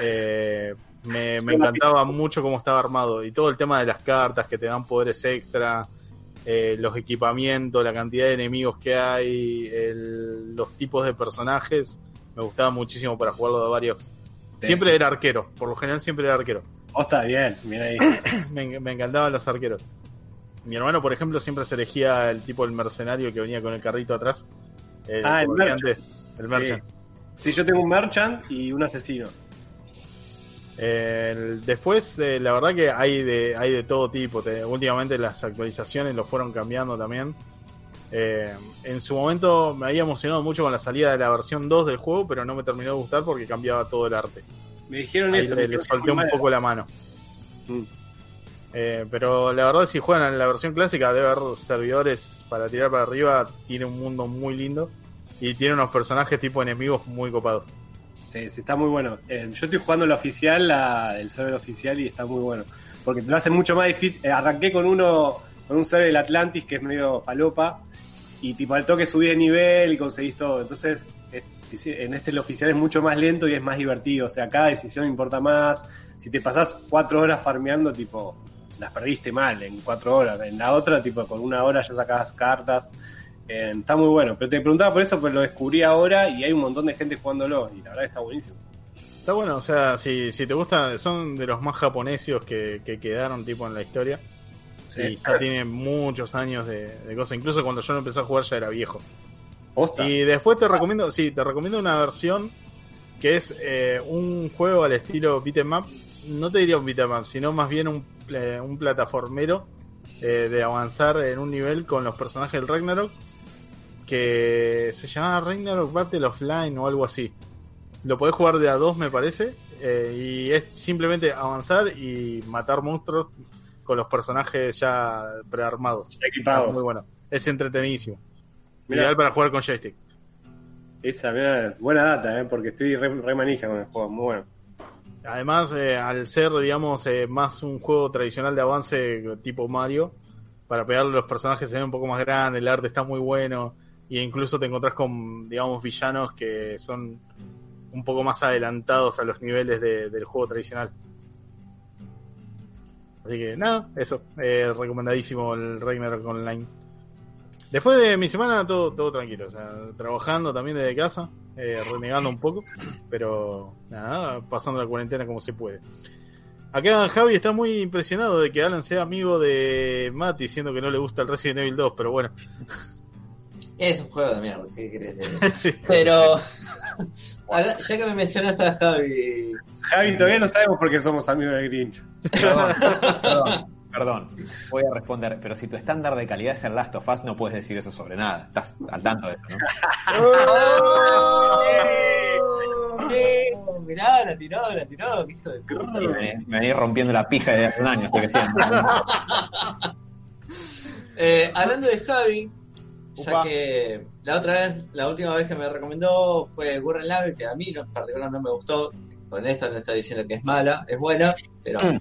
Eh, me, me encantaba mucho cómo estaba armado y todo el tema de las cartas que te dan poderes extra, eh, los equipamientos, la cantidad de enemigos que hay, el- los tipos de personajes, me gustaba muchísimo para jugarlo de varios. Siempre sí. era arquero, por lo general siempre era arquero. Oh, está bien, bien ahí. Me, me encantaban los arqueros. Mi hermano, por ejemplo, siempre se elegía el tipo del mercenario que venía con el carrito atrás. El Ah, el comerciante, el merchant. Sí, yo tengo un merchant y un asesino. Después, eh, la verdad que hay de, hay de todo tipo. Te- últimamente las actualizaciones lo fueron cambiando también. Eh, en su momento me había emocionado mucho con la salida de la versión 2 del juego, pero no me terminó de gustar porque cambiaba todo el arte. Me dijeron Ahí eso. le, me le solté un mal. poco la mano. Mm. Eh, pero la verdad, si juegan en la versión clásica, debe haber servidores para tirar para arriba. Tiene un mundo muy lindo y tiene unos personajes tipo enemigos muy copados. Sí, sí, está muy bueno. Eh, yo estoy jugando la oficial, la, el server oficial, y está muy bueno. Porque te lo hace mucho más difícil. Eh, arranqué con uno, con un server del Atlantis que es medio falopa, y tipo al toque subí de nivel y conseguís todo. Entonces, en este el oficial es mucho más lento y es más divertido. O sea, cada decisión importa más. Si te pasás cuatro horas farmeando, tipo, las perdiste mal en cuatro horas. En la otra, tipo, con una hora ya sacabas cartas. Eh, está muy bueno. Pero te preguntaba por eso, pues lo descubrí ahora y hay un montón de gente jugándolo. Y la verdad está buenísimo. Está bueno, o sea, si, si te gusta, son de los más japonesios que, que quedaron tipo en la historia. Sí. Y ya tiene muchos años de, de cosas. Incluso cuando yo lo empecé a jugar ya era viejo. Y después te recomiendo, sí, te recomiendo una versión que es eh, un juego al estilo beat'em up. No te diría un beat'em up, sino más bien un, eh, un plataformero eh, de avanzar en un nivel con los personajes del Ragnarok que se llama Ragnarok Battle Offline o algo así. Lo podés jugar de a dos, me parece, eh, y es simplemente avanzar y matar monstruos con los personajes ya prearmados. Equipados. Muy bueno. Es entretenidísimo. Mirá. Ideal para jugar con joystick. Esa, mirá, buena data, ¿eh? porque estoy re, re manija con el juego, muy bueno. Además, eh, al ser, digamos, eh, más un juego tradicional de avance tipo Mario, para pegarle a los personajes se ven un poco más grandes, el arte está muy bueno, y incluso te encontrás con, digamos, villanos que son un poco más adelantados a los niveles de- del juego tradicional. Así que nada, eso, eh, recomendadísimo el Ragnarok Online. Después de mi semana todo, todo tranquilo, o sea, trabajando también desde casa, eh, renegando un poco, pero nada, pasando la cuarentena como se puede. Acá Javi está muy impresionado de que Alan sea amigo de Mati, diciendo que no le gusta el Resident Evil 2, pero bueno. Es un juego de mierda, ¿qué querés decir? Pero, ahora, ya que me mencionas a Javi, Javi, todavía no sabemos por qué somos amigos de Grinch. Perdón, perdón, perdón. Voy a responder, pero si tu estándar de calidad es el Last of Us, no puedes decir eso sobre nada. Estás al tanto de eso, ¿no? Oh, mirá, la tiró, la tiró, qué hijo de puta. Me, me venís rompiendo la pija desde hace un año, estoy creciendo. Eh, hablando de Javi, ya Upa. que la otra vez, la última vez que me recomendó fue Gurren Lagann, que a mí no, en particular no me gustó. Con esto no está diciendo que es mala, es buena, pero. Mm.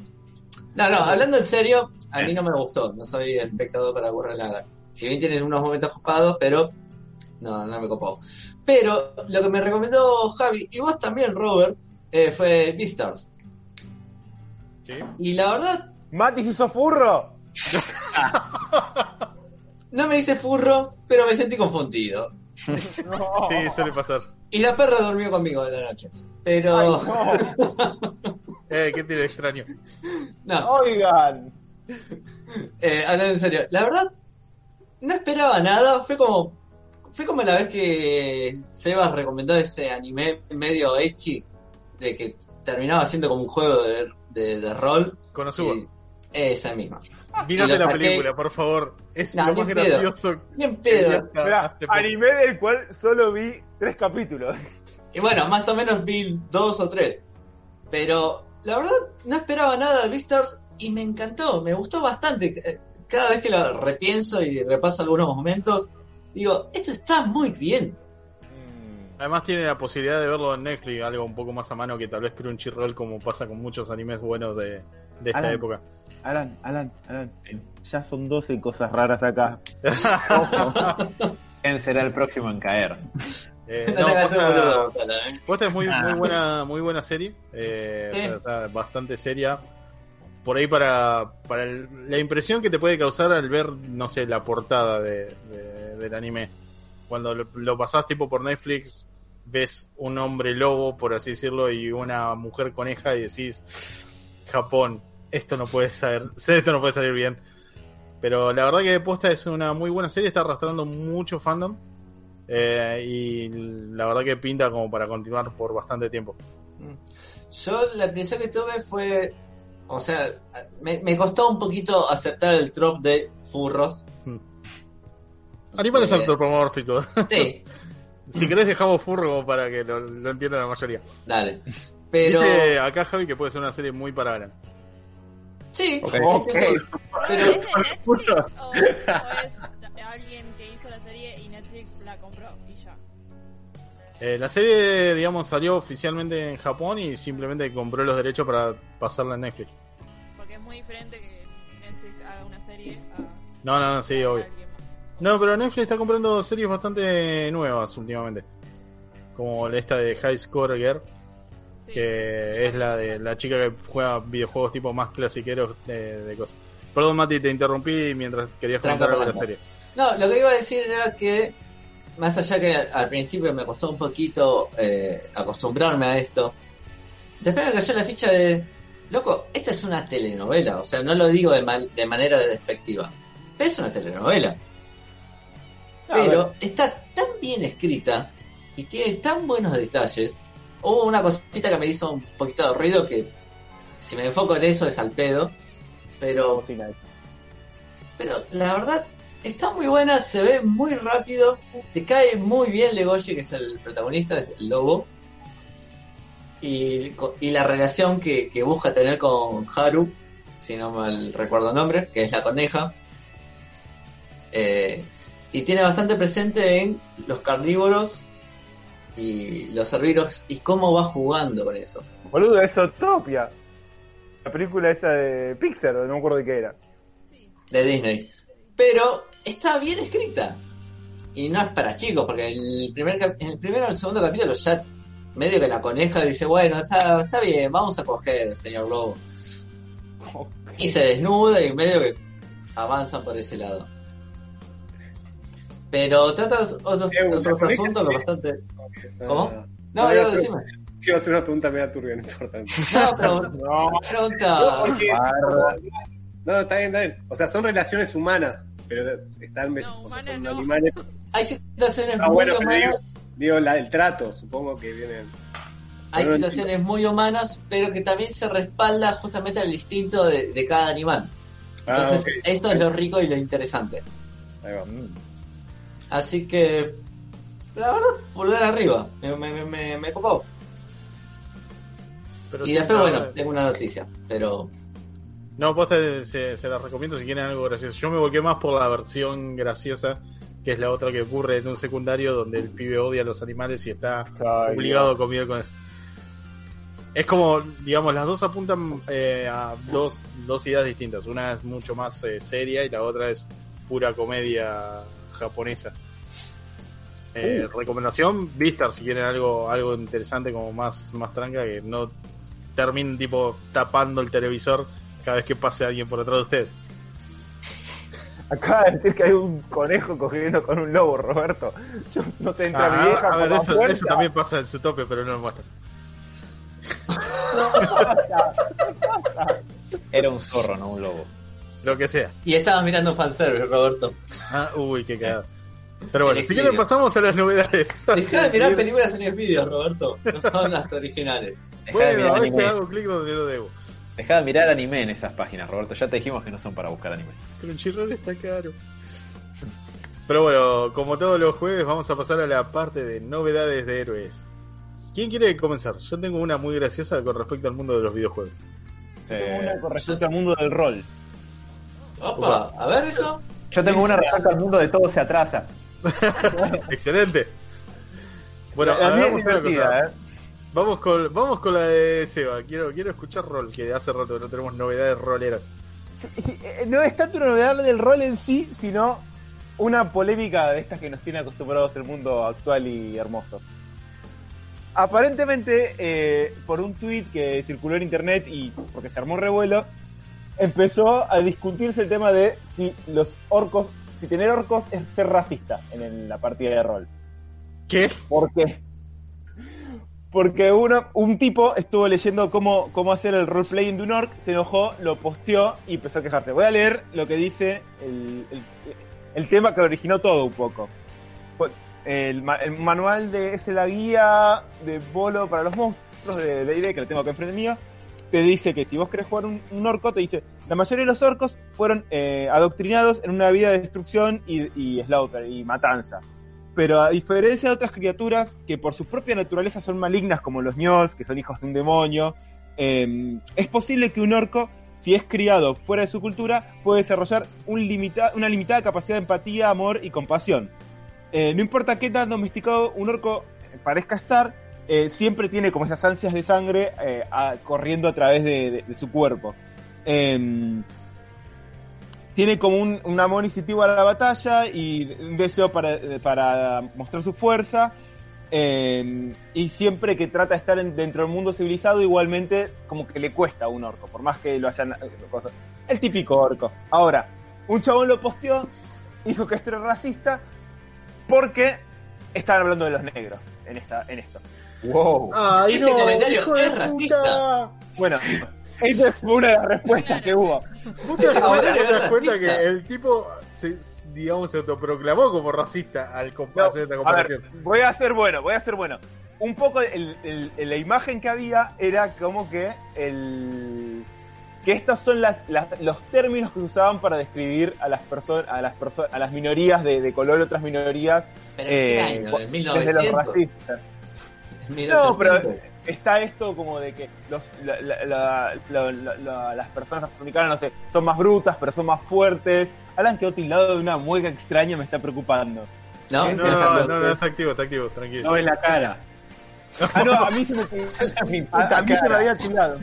No, no, hablando en serio, a mí no me gustó. No soy el espectador para Gurren Lagann. Si bien tiene unos momentos copados, pero. No, no me copó. Pero lo que me recomendó Javi, y vos también, Robert, eh, fue Beastars. Sí. Y la verdad, Mati hizo furro. no me hice furro, pero me sentí confundido. No. Sí, suele pasar. Y la perra durmió conmigo en la noche. Pero, Ay, no. Eh, ¿Qué tiene extraño? no, Oigan. eh, hablando en serio, la verdad, no esperaba nada. Fue como, fue como la vez que Sebas recomendó ese anime medio ecchi, de que terminaba siendo como un juego de, de, de rol. Konosuba. Y- esa misma. Mírate la saqué- película, por favor. Es No, lo más pedo. gracioso Bien pedo. anime del cual solo vi tres capítulos. Y bueno, más o menos vi dos o tres. Pero la verdad no esperaba nada de Beastars y me encantó, me gustó bastante. Cada vez que lo repienso y repaso algunos momentos, digo, esto está muy bien. Además tiene la posibilidad de verlo en Netflix, algo un poco más a mano que tal vez Crunchyroll, como pasa con muchos animes buenos de, de esta Alan. época. Alan, Alan, Alan. Ya son 12 cosas raras acá. ¿Quién será el próximo en caer? Eh, No posta- boludo, ¿eh? posta es muy, Ah. muy buena, muy buena serie. Eh, Sí. está bastante seria. Por ahí para, para el- la impresión que te puede causar al ver, no sé, la portada de, de- del anime. Cuando lo, lo pasás tipo por Netflix, ves un hombre lobo, por así decirlo, y una mujer coneja y decís, Japón, esto no puede ser, esto no puede salir bien. Pero la verdad que posta es una muy buena serie, está arrastrando mucho fandom. eh, y la verdad que pinta como para continuar por bastante tiempo. Yo la impresión que tuve fue, o sea, me, me costó un poquito aceptar el trop de furros. Animales Eh. antropomórficos. Sí, si querés dejamos furro para que lo, lo entienda la mayoría. dale. Pero Dice acá Javi que puede ser una serie muy para Alan. Sí, Ok. sí, Ok. sí. ¿Es de Netflix o, o es alguien que hizo la serie y Netflix la compró y ya? Eh, la serie, digamos, salió oficialmente en Japón y simplemente compró los derechos para pasarla en Netflix. Porque es muy diferente que Netflix haga una serie a, No, no, no, sí, obvio. No, pero Netflix está comprando series bastante nuevas últimamente. Como esta de High Score Girl, Sí. que es la de la chica que juega videojuegos tipo más clasiqueros de, de cosas. Perdón, Mati, te interrumpí mientras querías Tranca, comentar algo de la serie. No, lo que iba a decir era que, más allá que al, al principio me costó un poquito eh, acostumbrarme a esto, después me cayó la ficha de, loco, esta es una telenovela, o sea, no lo digo de, man- de manera despectiva, pero es una telenovela. pero está tan bien escrita y tiene tan buenos detalles. Hubo una cosita que me hizo un poquito de ruido que si me enfoco en eso es al pedo, pero pero la verdad está muy buena, se ve muy rápido, te cae muy bien Legoshi, que es el protagonista, es el lobo. Y, y la relación que, que busca tener con Haru, si no mal recuerdo el nombre, que es la coneja. Eh, y tiene bastante presente en los carnívoros y los herbívoros y cómo va jugando con eso. Boludo, es Zootopia. La película esa de Pixar, no me acuerdo de qué era. de Disney. Pero está bien escrita. Y no es para chicos, porque el primer en el primero o el segundo capítulo ya medio que la coneja dice, bueno, está, está bien, vamos a coger, señor Lobo. Y se desnuda y medio que avanzan por ese lado. Pero trata otros, Eh, otros ¿la asuntos que coneja? bastante... ¿Cómo? No, a yo decime. Quiero hacer una pregunta media turbia, no importa. No, pero No, pregunta... No, está bien, está bien. O sea, son relaciones humanas, pero están No, o sea, humanas son no. animales. Hay situaciones Ah, muy bueno, digo, humanas digo la, el trato, supongo que viene. hay situaciones muy humanas, pero que también se respalda justamente al instinto de, de cada animal. Ah, Entonces, esto es lo rico y lo interesante. Ahí va. Así que, la verdad, pulgar arriba. Me, me, me, me, me copó. Pero Y después, no, bueno, tengo una noticia. Pero, No, posta, se, se las recomiendo si quieren algo gracioso. Yo me volqué más por la versión graciosa, que es la otra que ocurre en un secundario donde el pibe odia a los animales y está Ay, obligado a convivir con eso. Es como, digamos, las dos apuntan eh, a dos, dos ideas distintas. Una es mucho más eh, seria y la otra es pura comedia japonesa. Eh, Recomendación, Vistar, si quieren algo, algo interesante como más, más tranca, que no terminen tipo tapando el televisor cada vez que pase alguien por detrás de usted. Acaba de decir que hay un conejo cogiendo con un lobo, Roberto. Yo no sé, entra mi Ah, vieja a ver, puerta. eso también pasa en su tope, pero no lo muestran. Era un zorro, no un lobo. Lo que sea. y estabas mirando fanservice, Roberto. Ah, uy, qué cagado. Pero bueno, En si quieren pasamos a las novedades. Deja de mirar películas en Xvideos, Roberto. No son las originales. Dejá de, Bueno, mirar a veces anime. hago clic donde lo debo. Dejá de mirar anime en esas páginas, Roberto. Ya te dijimos que no son para buscar anime. Crunchyroll está caro. Pero bueno, como todos los jueves, vamos a pasar a la parte de novedades de héroes. ¿Quién quiere comenzar? Yo tengo una muy graciosa con respecto al mundo de los videojuegos. Eh, Una con respecto al mundo del rol. Opa, a ver eso. yo tengo una respecto al mundo de todo se atrasa. Excelente. Bueno, una cosa. divertida, ¿eh? Vamos con, vamos con la de Seba. Quiero, quiero escuchar rol, que hace rato que no tenemos novedades roleras. Eh, No es tanto una novedad del rol en sí, sino una polémica de estas que nos tiene acostumbrados el mundo actual y hermoso. Aparentemente, eh, por un tweet que circuló en internet y porque se armó un revuelo, empezó a discutirse el tema de si los orcos, si tener orcos es ser racista en la partida de rol. ¿Qué? ¿Por qué? Porque uno, un tipo estuvo leyendo cómo, cómo hacer el roleplaying de un orc, se enojó, lo posteó y empezó a quejarse. Voy a leer lo que dice el, el- el tema que originó todo un poco. Pues, El, el manual de es la guía de bolo para los monstruos de D&D que lo tengo acá enfrente mío. Te dice que si vos querés jugar un, orco, te dice la mayoría de los orcos fueron eh, adoctrinados en una vida de destrucción y, y y matanza. Pero a diferencia de otras criaturas que por su propia naturaleza son malignas, como los Njolls, que son hijos de un demonio, eh, es posible que un orco, si es criado fuera de su cultura, puede desarrollar una limitada capacidad de empatía, amor y compasión. Eh, no importa qué tan domesticado un orco parezca estar, eh, siempre tiene como esas ansias de sangre eh, corriendo a través de, su cuerpo. Em, tiene como un, amor instintivo a la batalla y un deseo para, para mostrar su fuerza. eh, y siempre que trata de estar en- dentro del mundo civilizado, igualmente como que le cuesta a un orco, por más que lo hayan. eh. El típico orco. Ahora, un chabón lo posteó, dijo que esto era racista, porque estaban hablando de los negros en, esta, en esto. Wow. ¡Ay, Ese comentario hijo de es puta! racista. Bueno, Esa es una de las respuestas que hubo. Vos te das cuenta, que el tipo, se, digamos, se autoproclamó como racista al No, hacer esta a ver, comparación. voy a ser bueno, voy a ser bueno. Un poco el- el- el- la imagen que había era como que el que estos son las, las- los términos que usaban para describir a las personas a las personas a las minorías de, de color y otras minorías ¿Pero eh, desde los 1900? racistas. ¿En No, pero 1800? está esto como de que los, la- la- la- la- la- la- las personas afroamericanas, no sé, son más brutas, pero son más fuertes. Alan quedó tildado de una mueca extraña, me está preocupando. No, No, No, no, no, no, está activo, está activo, tranquilo. No ves la cara. Ah, no, a mí se me, a, a mí se me había tildado.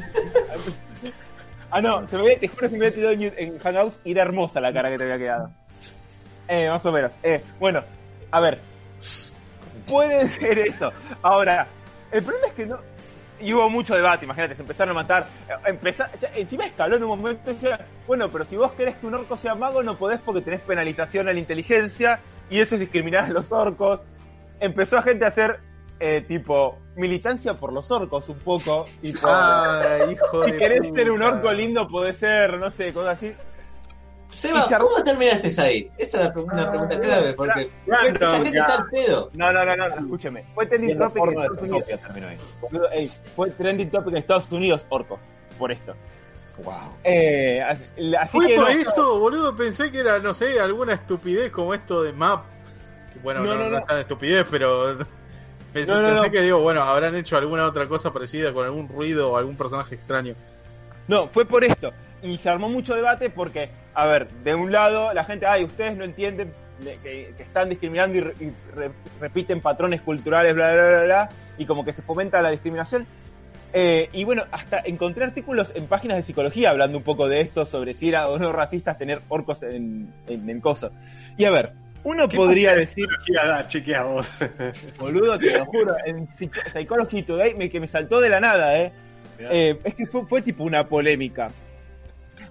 Ah, no, se me había, te juro que se me había tildado en, en Hangouts y era hermosa la cara que te había quedado. Eh, más o menos. Eh, bueno, a ver. Puede ser eso. Ahora, el problema es que no. Y hubo mucho debate, imagínate, se empezaron a matar. Eh, Empezar, ya, encima escaló en un momento y decía, bueno, pero si vos querés que un orco sea mago, no podés porque tenés penalización a la inteligencia y eso es discriminar a los orcos. Empezó a gente a hacer, eh, tipo, militancia por los orcos un poco. Tipo, Ah, hijo si de querés puta. ser un orco lindo, podés ser, no sé, cosas así. Seba, se ¿cómo terminaste ahí? Esa es la pre- una pregunta clave, porque esa gente está al pedo. No, no, no, no, escúcheme. Fue trending topic en Estados Unidos. Boludo, ey, fue trending topic en Estados Unidos, orcos, por esto. Wow. Eh, así Fue que por no, eso, boludo, pensé que era, no sé, alguna estupidez como esto de Map. Bueno, No, no, no, no, no. es tan estupidez, pero pensé, No, no, pensé no. que digo, bueno, habrán hecho alguna otra cosa parecida con algún ruido o algún personaje extraño. no, fue por esto. Y se armó mucho debate porque, a ver, de un lado la gente, ay, ustedes no entienden de- que, que están discriminando y, re- y repiten patrones culturales, bla, bla, bla, bla, y como que se fomenta la discriminación. Eh, y bueno, hasta encontré artículos en páginas de psicología hablando un poco de esto, sobre si era o no racistas tener orcos en, en, en coso. Y a ver, uno podría decir, Chequea, chequea vos. boludo, te lo juro, en Psych- Psychology Today me, que me saltó de la nada, ¿eh? Eh, es que fue, fue tipo una polémica.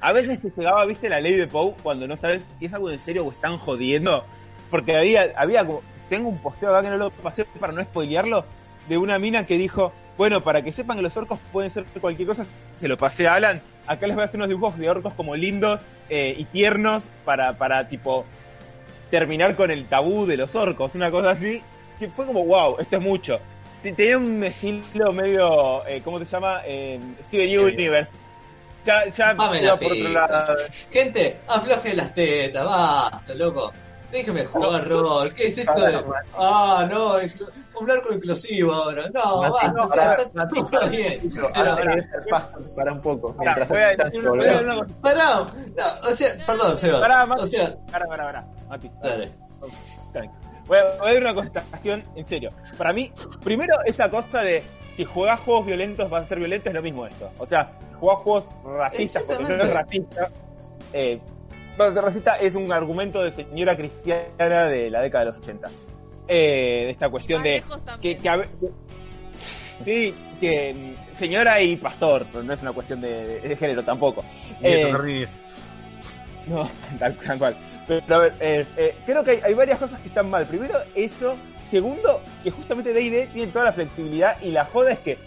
A veces se llegaba, viste, la ley de Poe cuando no sabes si es algo en serio o están jodiendo. Porque había, había como, tengo un posteo acá que no lo pasé para no spoilearlo, de una mina que dijo, bueno, para que sepan que los orcos pueden ser cualquier cosa, se lo pasé a Alan. Acá les voy a hacer unos dibujos de orcos como lindos eh, y tiernos para, para tipo terminar con el tabú de los orcos, una cosa así, que fue como, wow, esto es mucho. Te- Tenía un estilo medio, eh, ¿cómo se llama? Eh, Steven Universe. Ya, ya la por otro lado. Gente, afloje las tetas, basta, loco. Déjeme jugar rol. ¿Qué es esto de.? Ah, no, un blanco inclusivo ahora. No, basta, pará, está, está todo bien. Para un poco. Pará, Mientras pará, no, o sea, perdón, Seba. Pará, Mati. O sea, Pará, pará, pará. Mati, dale. Voy a, voy a dar una constatación en serio. Para mí, primero, esa cosa de si jugás juegos violentos vas a ser violento es lo mismo esto. O sea, jugás juegos racistas porque no es racista. Eh, vas a ser racista es un argumento de señora cristiana de la década de los 80. Eh, de esta cuestión de que, que a ve- sí, que señora y pastor, pero no es una cuestión de, de género tampoco. Eh, no, tal, tal cual. Pero, a ver, eh, eh, creo que hay, hay varias cosas que están mal. Primero, eso. Segundo, que justamente D&D tiene toda la flexibilidad y la joda es que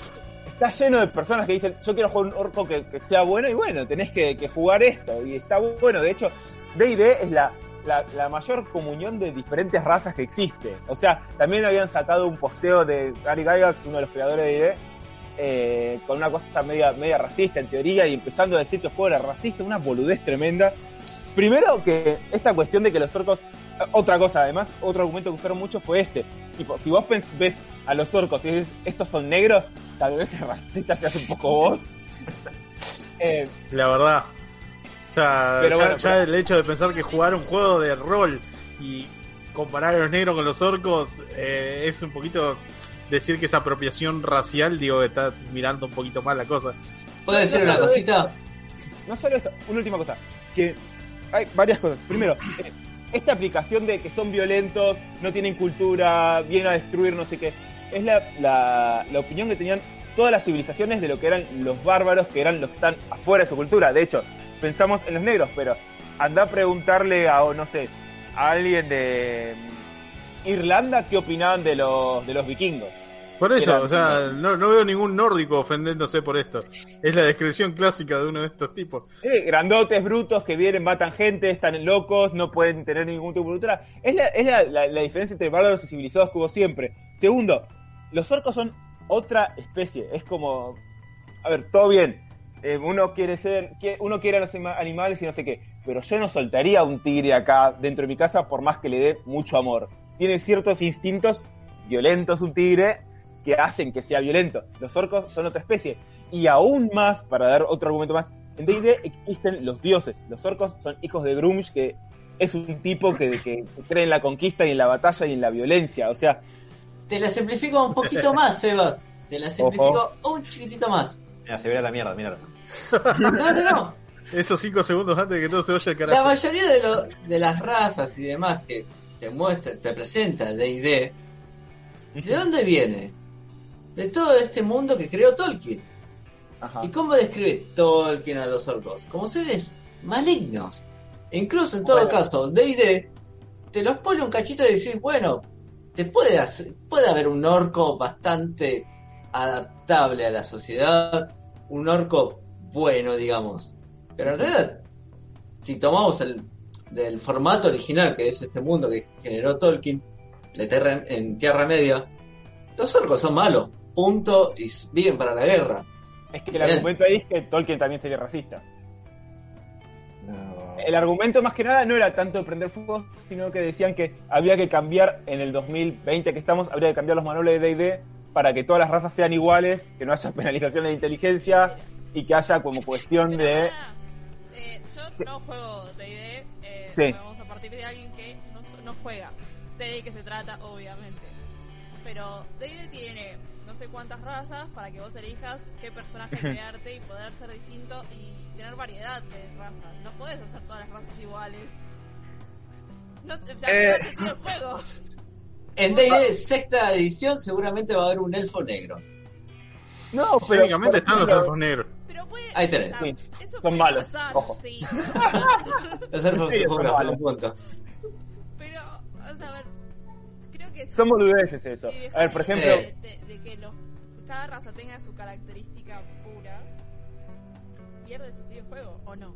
está lleno de personas que dicen, yo quiero jugar un orco que, sea bueno y bueno, tenés que, jugar esto. Y está bueno. De hecho, D&D es la, la, mayor comunión de diferentes razas que existe. O sea, también habían sacado un posteo de Gary Gygax, uno de los creadores de D&D, eh, con una cosa media, media racista en teoría y empezando a decir que el juego era racista, una boludez tremenda. Primero que esta cuestión de que los orcos, otra cosa además, otro argumento que usaron mucho fue este, tipo, si vos pens- ves a los orcos y dices, estos son negros, tal vez el racista se hace un poco vos. Eh, La verdad. O sea, Pero ya, bueno, ya pero- el hecho de pensar que jugar un juego de rol y comparar a los negros con los orcos eh, es un poquito decir que es apropiación racial, digo, que está mirando un poquito mal la cosa. ¿Puedo decir una cosita? no solo esto, una última cosa, que hay varias cosas. Primero, eh, esta aplicación de que son violentos, no tienen cultura, vienen a destruir no sé qué, es la, la, la opinión que tenían todas las civilizaciones de lo que eran los bárbaros, que eran los que están afuera de su cultura. De hecho, pensamos en los negros, pero anda a preguntarle a, no sé, a alguien de Irlanda qué opinaban de los, de los vikingos. Por eso, o sea, no, no veo ningún nórdico ofendiéndose por esto. Es la descripción clásica de uno de estos tipos. Eh, grandotes, brutos, que vienen, matan gente, están locos, no pueden tener ningún tipo de cultura. Es la, es la, la- la diferencia entre bárbaros y civilizados que hubo siempre. Segundo, los orcos son otra especie. Es como. A ver, todo bien. Eh, uno quiere ser. Uno quiere a los anima- animales y no sé qué. Pero yo no soltaría a un tigre acá dentro de mi casa por más que le dé mucho amor. Tiene ciertos instintos violentos un tigre que hacen que sea violento. Los orcos son otra especie. Y aún más, para dar otro argumento más, en D&D existen los dioses. Los orcos son hijos de Grumsh, que es un tipo que, que cree en la conquista y en la batalla y en la violencia. O sea, Te la simplifico un poquito más, Sebas. Te la simplifico un chiquitito más. Mira, se ve a la mierda, mira. No, no, no. Esos cinco segundos antes de que todo se vaya al La carajo. mayoría de, lo- de las razas y demás que te muestra, te presenta D&D, ¿de dónde viene? De todo este mundo que creó Tolkien. ajá. ¿Y cómo describe Tolkien a los orcos? Como seres malignos. E incluso en todo Bueno. caso, D&D te los pone un cachito y decís, bueno, te puede hacer, puede haber un orco bastante adaptable a la sociedad, un orco bueno, digamos. Pero en realidad, si tomamos el del formato original, que es este mundo que generó Tolkien, de Terra- en Tierra Media, los orcos son malos, punto, y viven para la guerra. Es que el Bien. argumento ahí es que Tolkien también sería racista. El argumento más que nada no era tanto de prender fuego, sino que decían que había que cambiar en el 2020 que estamos, habría que cambiar los manuales de D&D para que todas las razas sean iguales, que no haya penalización de inteligencia y que haya como cuestión Pero, de... eh, yo no juego D&D, eh, Sí. vamos a partir de alguien que no, so- no juega. Sé de qué se trata, obviamente. Pero D&D tiene no sé cuántas razas para que vos elijas qué personaje crearte y poder ser distinto y tener variedad de razas. No podés hacer todas las razas iguales. No te, o sea, Eh. no sentido el juego. En D&D sexta edición seguramente va a haber un elfo negro. No, pero... Técnicamente están los elfos negros. Pero puede, Ahí tenés. o sea, Sí, eso son puede malos, pasar, ojo. sí. Los elfos Sí, un punto. Pero, o sea, a ver, que Son boludeces eso. A ver, por ejemplo... de, de- de que los, cada raza tenga su característica pura, pierde el sentido de juego, ¿o no?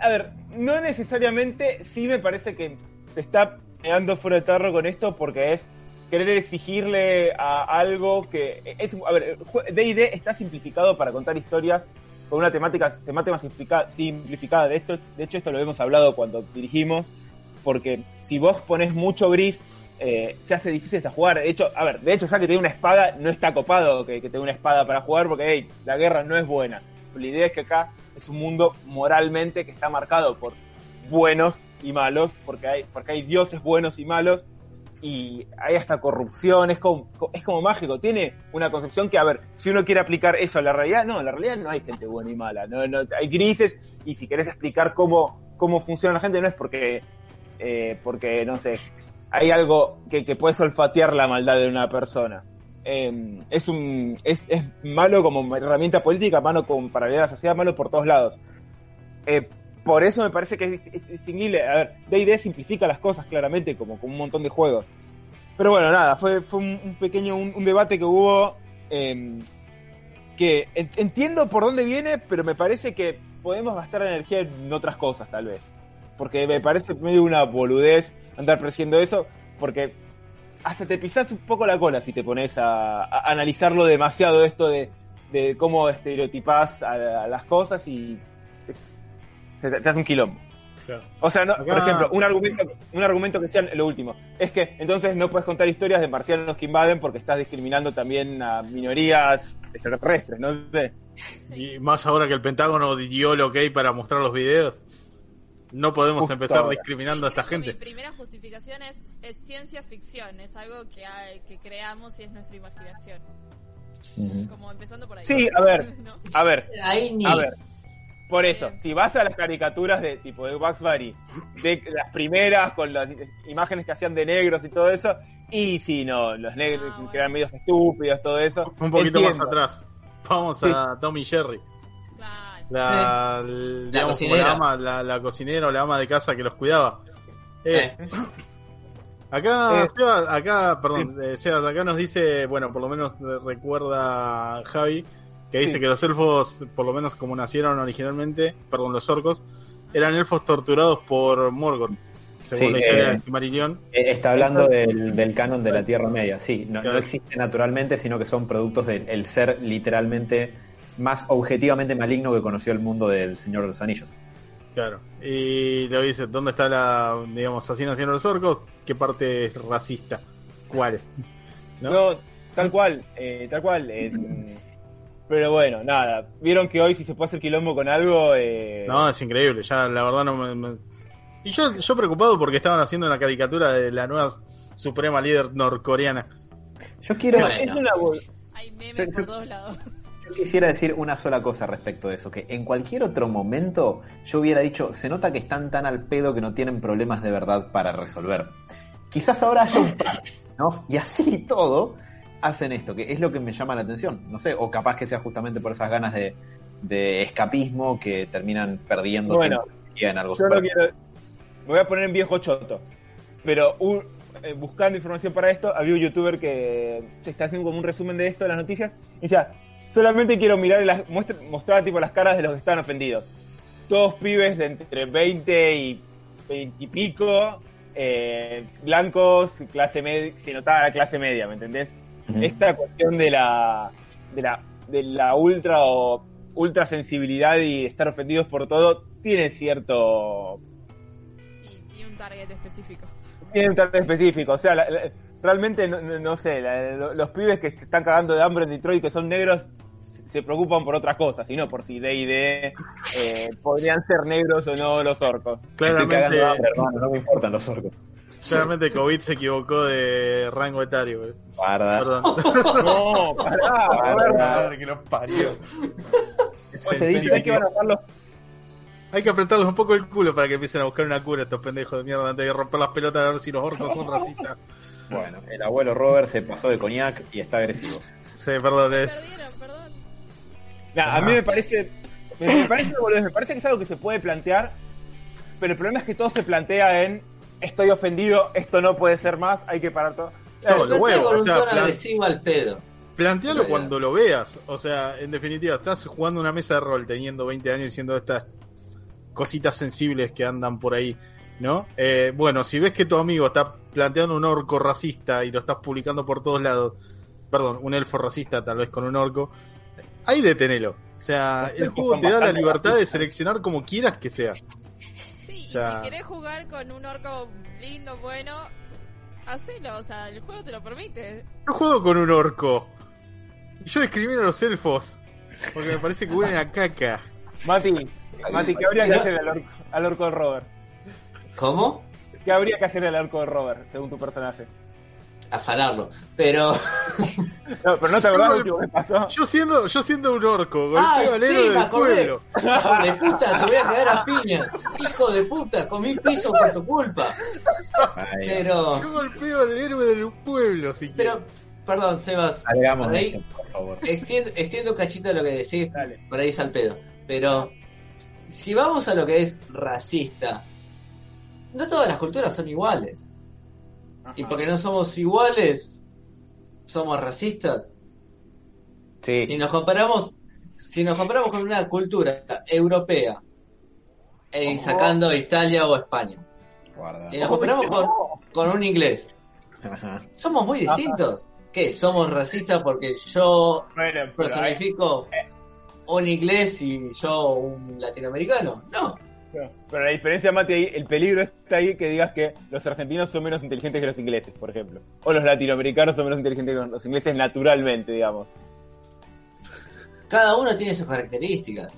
A ver, no necesariamente, sí me parece que se está pegando fuera de tarro con esto porque es querer exigirle a algo que es a ver, D&D está simplificado para contar historias con una temática temática simplifica- simplificada de esto, de hecho esto lo hemos hablado cuando dirigimos porque si vos pones mucho gris eh, se hace difícil hasta jugar. De hecho, a ver, de hecho ya que tiene una espada no está copado que, que tenga una espada para jugar porque hey, la guerra no es buena. La idea es que acá es un mundo moralmente que está marcado por buenos y malos, porque hay, porque hay dioses buenos y malos, y hay hasta corrupción, es como, es como mágico, tiene una concepción que, a ver, si uno quiere aplicar eso a la realidad, no, en la realidad no hay gente buena y mala, no, hay grises, y si querés explicar cómo, cómo funciona la gente, no es porque, eh, porque no sé, hay algo que, que puede olfatear la maldad de una persona. Eh, es un es, es malo como herramienta política, malo como para la sociedad, malo por todos lados. Eh, por eso me parece que es, es distinguible. A ver, D&D simplifica las cosas claramente, como con un montón de juegos. Pero bueno, nada, fue, fue un, un pequeño un, un debate que hubo eh, que en- entiendo por dónde viene, pero me parece que podemos gastar energía en otras cosas, tal vez. Porque me parece medio una boludez andar presiendo eso, porque hasta te pisas un poco la cola si te pones a, a analizarlo demasiado esto de, de cómo estereotipás a, a las cosas y te, te hace un quilombo. Claro. O sea, no, por ejemplo, un argumento, un argumento que decían lo último, es que entonces no puedes contar historias de marcianos que invaden porque estás discriminando también a minorías extraterrestres, no sé. Y más ahora que el Pentágono dio lo que hay para mostrar los videos, no podemos Justo empezar ahora. discriminando a esta gente. Mi primera justificación es, es ciencia ficción, es algo que, hay- que creamos y es nuestra imaginación. Como empezando por ahí. Sí, a ver. ¿No? A ver, a ver. Por eso, si vas a las caricaturas de tipo de Bugs Bunny, de las primeras con las imágenes que hacían de negros y todo eso, y si no, los negros Ah, bueno. que eran medios estúpidos, todo eso. Un poquito más atrás. Vamos a Tommy Jerry. La, digamos, como cocinera. la, ama, la, la cocinera o la ama de casa que los cuidaba. Eh, Eh, Acá, Eh, Sebas, acá, perdón, eh, Sebas, acá nos dice, bueno, por lo menos recuerda Javi, que dice Sí. que los elfos, por lo menos como nacieron originalmente, perdón, los orcos, eran elfos torturados por Morgoth, según Sí, la historia eh, Está hablando del, del canon de la Tierra Media, sí, no, Claro. no existe naturalmente, sino que son productos del el ser literalmente más objetivamente maligno que conoció el mundo del Señor de los Anillos. Claro. Y le dice, ¿dónde está la, digamos, así nacieron los orcos? ¿Qué parte es racista? ¿Cuál? ¿No? No, tal cual, eh, tal cual. eh, pero bueno, nada. Vieron que hoy si se puede hacer quilombo con algo... Eh, No, es increíble, ya la verdad no me... me- Y yo, yo preocupado porque estaban haciendo una caricatura de la nueva suprema líder norcoreana. Yo quiero, Bueno. es una bol- Hay memes por todos lados. Yo quisiera decir una sola cosa respecto de eso, que en cualquier otro momento yo hubiera dicho, se nota que están tan al pedo que no tienen problemas de verdad para resolver. Quizás ahora haya un par, ¿no? Y así todo hacen esto, que es lo que me llama la atención. No sé, o capaz que sea justamente por esas ganas de, de escapismo que terminan perdiendo Bueno, tiempo en algo Yo no quiero. Me voy a poner en viejo choto. Pero un- eh, buscando información para esto, había un youtuber que se está haciendo como un resumen de esto, de las noticias, y decía, solamente quiero mirar las, muestra, mostrar tipo las caras de los que están ofendidos. Todos pibes de entre 20 y 20 y pico, eh, blancos, clase media, se notaba la clase media, ¿me entendés? Esta cuestión de la de la de la ultra o ultra sensibilidad y estar ofendidos por todo tiene cierto Y, y un target específico. tiene un target específico o sea la- la- realmente no, sé la- los pibes que se están cagando de hambre en Detroit que son negros se preocupan por otras cosas y no por si D&D eh, podrían ser negros o no los orcos Claramente, de hambre, hermano, no me importan los orcos. claramente COVID se equivocó de rango etario. eh. Guarda. Perdón. no pará. Madre que los parió. Después te dice que iban a estar los Hay que apretarles un poco el culo para que empiecen a buscar una cura estos pendejos de mierda antes de romper las pelotas a ver si los orcos son racistas. Bueno, el abuelo Robert se pasó de coñac y está agresivo. Sí, perdón. eh. Nah, a mí me parece, me, me parece me parece que es algo que se puede plantear, pero el problema es que todo se plantea en estoy ofendido, esto no puede ser más, hay que parar todo. No, Lo con o sea, agresivo al pedo. Plantealo cuando lo veas. O sea, en definitiva, estás jugando una mesa de rol teniendo 20 años diciendo estas cositas sensibles que andan por ahí, ¿no? Eh, bueno, si ves que tu amigo está planteando un orco racista y lo estás publicando por todos lados, perdón, un elfo racista tal vez con un orco, ahí detenelo. O sea, el juego te da la libertad de seleccionar como quieras que sea. Sí, O sea- y si querés jugar con un orco lindo, bueno, hacelo. O sea, el juego te lo permite. Yo juego con un orco. Y yo discrimino a los elfos. Porque me parece que huelen a caca. Mati, Mati, ¿qué habría que hacer al orco, al orco de Robert? ¿Cómo? ¿Qué habría que hacer al orco de Robert, según tu personaje? Afanarlo. Pero. No, pero no te acordás lo último que pasó. Yo siendo, yo siendo un orco, Ah, golpeo al sí, héroe me del acordé. pueblo. Hijo de puta, te voy a cagar a piña. Hijo de puta, comí piso por tu culpa. Ahí, Pero. Yo golpeo al héroe del pueblo, si Pero, perdón, Sebas. Agregamos por ahí- esto, por favor. Extiendo, extiendo un cachito lo que decís, Dale. por ahí es al pedo. Pero, si vamos a lo que es racista, no todas las culturas son iguales. Y porque no somos iguales, somos racistas. Sí, Si nos comparamos, si nos comparamos con una cultura europea, e sacando Italia o España, guarda. si nos comparamos con, con un inglés, Ajá. somos muy distintos. ¿Qué? ¿Somos racistas porque yo Bueno, pero ahí- personifico un inglés y yo un latinoamericano? No. Pero la diferencia, Mati, ahí, el peligro está ahí que digas que los argentinos son menos inteligentes que los ingleses, por ejemplo. O los latinoamericanos son menos inteligentes que los ingleses naturalmente, digamos. Cada uno tiene sus características.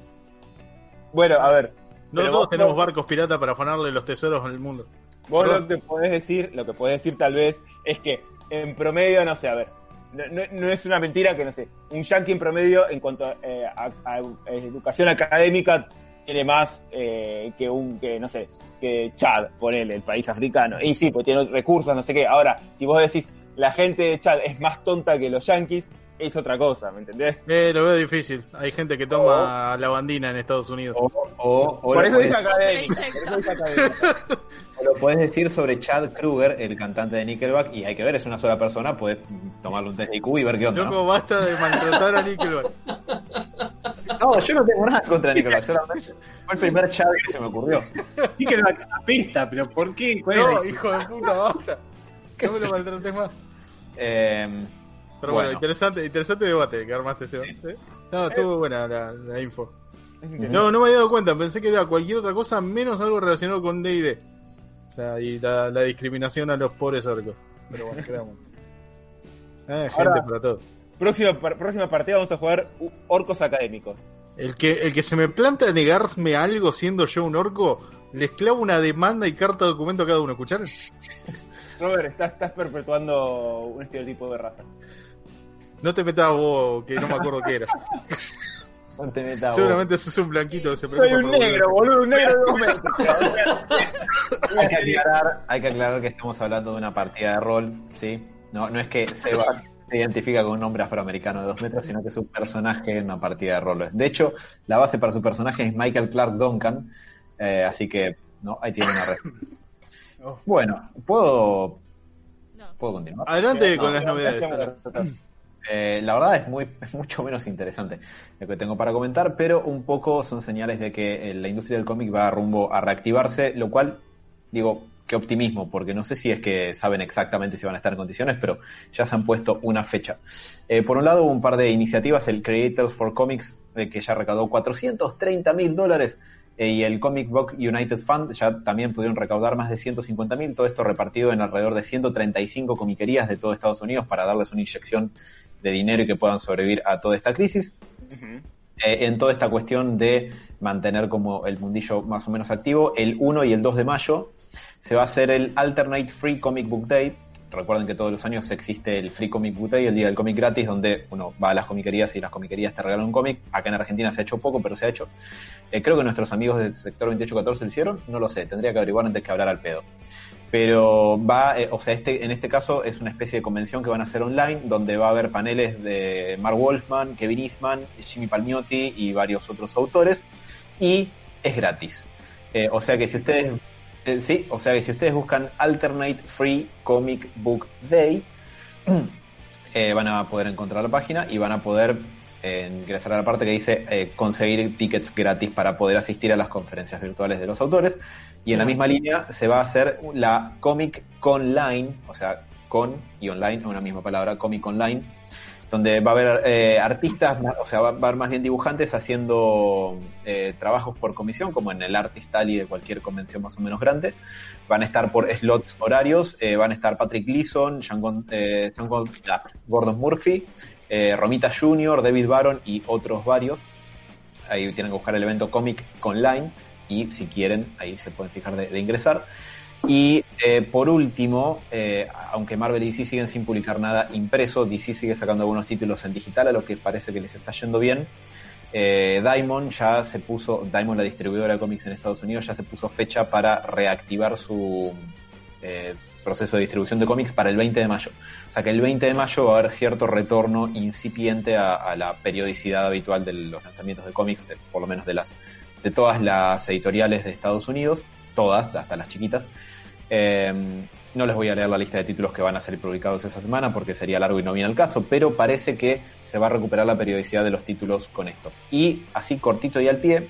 Bueno, a ver. No todos vos- tenemos barcos pirata para afanarle los tesoros al mundo. Vos Perdón. lo que podés decir, lo que podés decir tal vez, es que en promedio, no sé, a ver, no, no- no es una mentira que, no sé, un yankee en promedio en cuanto a, eh, a- a educación académica tiene más eh, que un, que no sé, que Chad, ponele, el país africano. Y sí, pues tiene recursos, no sé qué. Ahora, si vos decís, la gente de Chad es más tonta que los yankees, es otra cosa, ¿me entendés? Eh, lo veo difícil. Hay gente que toma lavandina en Estados Unidos. O, o- o Por eso podés- dije académico. Por eso dije académico. o lo puedes decir sobre Chad Kruger, el cantante de Nickelback, y hay que ver, es una sola persona, puedes tomarle un test de IQ y ver qué onda. Loco, ¿no? basta de maltratar a Nickelback. No, yo no tengo nada contra Nickelback, solamente fue el primer Chad que se me ocurrió. Y que la pista, pero ¿por qué? ¿Cuál es No, hijo de puta, basta. No me lo maltrates más. Eh, Pero bueno, Bueno. interesante, interesante debate que armaste, Seba. ¿Sí? No, estuvo buena la, la info. No, no me había dado cuenta, pensé que era cualquier otra cosa menos algo relacionado con D&D. O sea, y la, la discriminación a los pobres orcos. Pero bueno, quedamos. Eh, gente Ahora- para todo. Próxima, próxima partida vamos a jugar orcos académicos. El que, el que se me planta negarme algo siendo yo un orco, les clavo una demanda y carta de documento a cada uno, ¿escucharon? Robert, estás, estás perpetuando un estereotipo de raza. No te metas vos, que no me acuerdo qué era. no te metas vos. Seguramente sos un blanquito se Soy un negro, boludo, un negro de dos metros. Hay que, aclarar, hay que aclarar que estamos hablando de una partida de rol, ¿sí? No, no es que Seba se identifica con un hombre afroamericano de dos metros, sino que es un personaje en una partida de rol. De hecho, la base para su personaje es Michael Clark Duncan, eh, así que, no, ahí tiene una red. Oh. Bueno, ¿puedo, No. puedo continuar? Adelante No, con las no, novedades. Eh, la verdad es, muy, es mucho menos interesante lo que tengo para comentar, pero un poco son señales de que eh, la industria del cómic va rumbo a reactivarse, lo cual, digo, qué optimismo, porque no sé si es que saben exactamente si van a estar en condiciones, pero ya se han puesto una fecha. Eh, por un lado, hubo un par de iniciativas, el Creators for Comics, eh, que ya recaudó 430 mil dólares, y el Comic Book United Fund ya también pudieron recaudar más de 150 mil, todo esto repartido en alrededor de 135 comiquerías de todo Estados Unidos para darles una inyección de dinero y que puedan sobrevivir a toda esta crisis. Eh, en toda esta cuestión de mantener como el mundillo más o menos activo, el 1 y el 2 de mayo se va a hacer el Alternate Free Comic Book Day. Recuerden que todos los años existe el Free Comic Book Day, el día del cómic gratis, donde uno va a las comiquerías y las comiquerías te regalan un cómic. Acá en Argentina se ha hecho poco, pero se ha hecho. Eh, creo que nuestros amigos del sector 2814 lo hicieron, no lo sé, tendría que averiguar antes que hablar al pedo. Pero va, eh, o sea, este, en este caso es una especie de convención que van a hacer online, donde va a haber paneles de Mark Wolfman, Kevin Eastman, Jimmy Palmiotti y varios otros autores, y es gratis. Eh, o sea que si ustedes, eh, sí, o sea que si ustedes buscan Alternate Free Comic Book Day, eh, van a poder encontrar la página y van a poder eh, ingresar a la parte que dice conseguir tickets gratis para poder asistir a las conferencias virtuales de los autores. Y en la misma línea se va a hacer la Comic Online, o sea, con y online, es una misma palabra, Comic Online, donde va a haber eh, artistas, o sea, va, a haber más bien dibujantes haciendo eh, trabajos por comisión, como en el Artist Alley de cualquier convención más o menos grande. Van a estar por slots horarios, eh, van a estar Patrick Gleason, Gon- eh, ah, Gordon Murphy, Romita Jr., David Baron y otros varios. Ahí tienen que buscar el evento Comic Online y si quieren, ahí se pueden fijar de, de ingresar. Y eh, por último, eh, aunque Marvel y DC siguen sin publicar nada impreso, DC sigue sacando algunos títulos en digital, a lo que parece que les está yendo bien. Eh, Diamond ya se puso, Diamond la distribuidora de cómics en Estados Unidos, ya se puso fecha para reactivar su eh, proceso de distribución de cómics para el 20 de mayo. O sea que el 20 de mayo va a haber cierto retorno incipiente a, la periodicidad habitual de los lanzamientos de cómics, por lo menos de las de todas las editoriales de Estados Unidos, todas, hasta las chiquitas. Eh, no les voy a leer la lista de títulos que van a ser publicados esa semana porque sería largo y no viene al caso, pero parece que se va a recuperar la periodicidad de los títulos con esto. Y así cortito y al pie,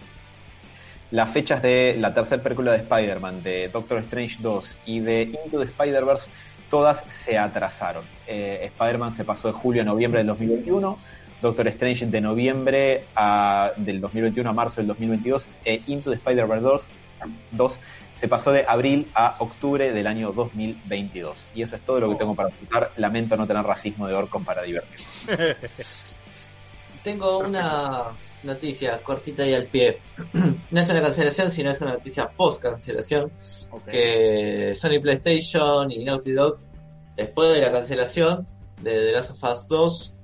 las fechas de la tercera película de Spider-Man, de Doctor Strange 2 y de Into the Spider-Verse, todas se atrasaron. Eh, Spider-Man se pasó de julio a noviembre del 2021, Doctor Strange de noviembre a, del 2021 a marzo del 2022, e Into the Spider-Verse 2, 2 se pasó de abril a octubre del año 2022. Y eso es todo lo que tengo para contar. Lamento no tener racismo de Orcon para divertir. Tengo una noticia cortita y al pie. no es una cancelación, sino es una noticia post cancelación. Ok. Que Sony PlayStation y Naughty Dog, después de la cancelación de The Last of Us 2,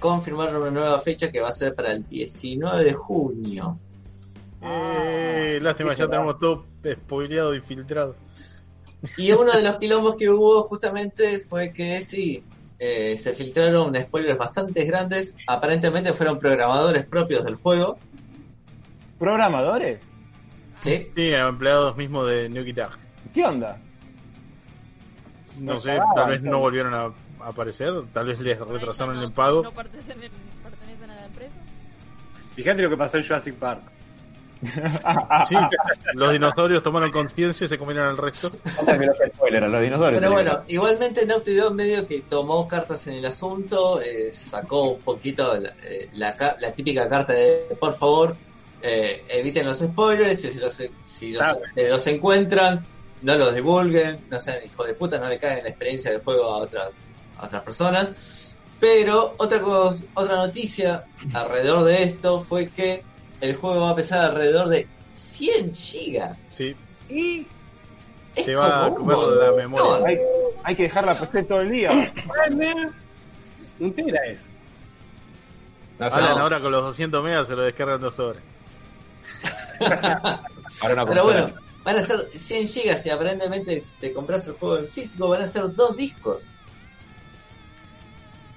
confirmaron una nueva fecha que va a ser para el 19 de junio. Eh, lástima, ya tenemos todo spoileado y filtrado. Y uno de los quilombos que hubo justamente fue que sí, eh, se filtraron spoilers bastante grandes. Aparentemente fueron programadores propios del juego. ¿Programadores? ¿sí? Sí, empleados mismos de New Guitar. ¿Qué onda? No No sé, tal vez no volvieron a aparecer, tal vez les retrasaron no- el pago. No pertenecen, pertenecen a la empresa. Fíjate lo que pasó en Jurassic Park. Sí, los dinosaurios tomaron conciencia y se comieron el resto. Los los dinosaurios. Pero bueno, igualmente Naughty Dog medio que tomó cartas en el asunto, eh, sacó un poquito la, eh, la ca- la típica carta de por favor eh, eviten los spoilers y si los, si los, Ah. los encuentran no los divulguen, no sean hijo de puta, no le caguen la experiencia del juego a otras a otras personas. Pero otra cosa, otra noticia alrededor de esto fue que el juego va a pesar alrededor de 100 gigas. Sí, Y es te va a comer la memoria. Hay, hay que dejar la PC todo el día. Un tera es. No, Alan no. ahora con los 200 megas se lo descargan dos horas. ahora una Pero bueno, van a ser 100 gigas y aparentemente si te compras el juego en físico van a ser dos discos.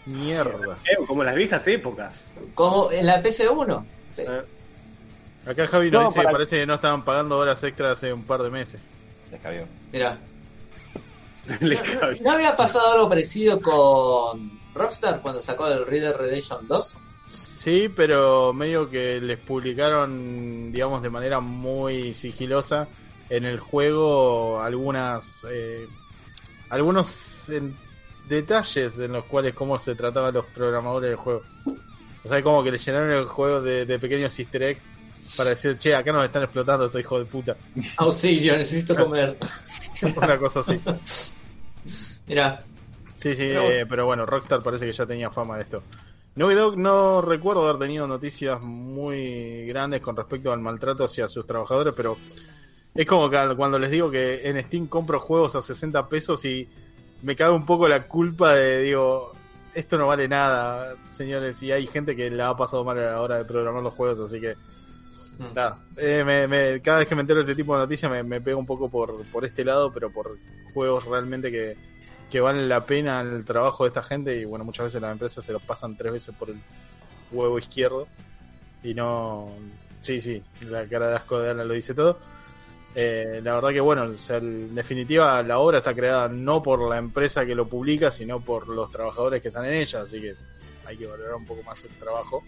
Mierda. Eh, como las viejas épocas. Como en la PC1. Eh, Acá Javi nos No, dice que parece que no estaban pagando horas extras hace un par de meses. Descabió. Mira, le ¿no, había pasado algo parecido con Rockstar cuando sacó el Red Dead Redemption 2? Sí, pero medio que les publicaron, digamos, de manera muy sigilosa en el juego algunas eh, algunos eh, detalles en los cuales cómo se trataban los programadores del juego. O sea, como que le llenaron el juego de, de pequeños easter eggs para decir, che, acá nos están explotando estos hijos de puta. Auxilio, necesito comer. Una cosa así. Mira, Sí, sí, Pero- eh, pero bueno, Rockstar parece que ya tenía fama de esto. Naughty Dog no recuerdo haber tenido noticias muy grandes con respecto al maltrato hacia sus trabajadores, pero es como que cuando les digo que en Steam compro juegos a 60 pesos y me cabe un poco la culpa de, digo, esto no vale nada, señores, y hay gente que la ha pasado mal a la hora de programar los juegos, así que. Nada, eh, me- me- cada vez que me entero de este tipo de noticias me, me pega un poco por, por este lado, pero por juegos realmente que, que valen la pena el trabajo de esta gente y bueno, muchas veces las empresas se lo pasan tres veces por el huevo izquierdo y no... Sí, sí, la cara de asco de Alan lo dice todo. Eh, la verdad que bueno, en definitiva la obra está creada no por la empresa que lo publica, sino por los trabajadores que están en ella, así que hay que valorar un poco más el trabajo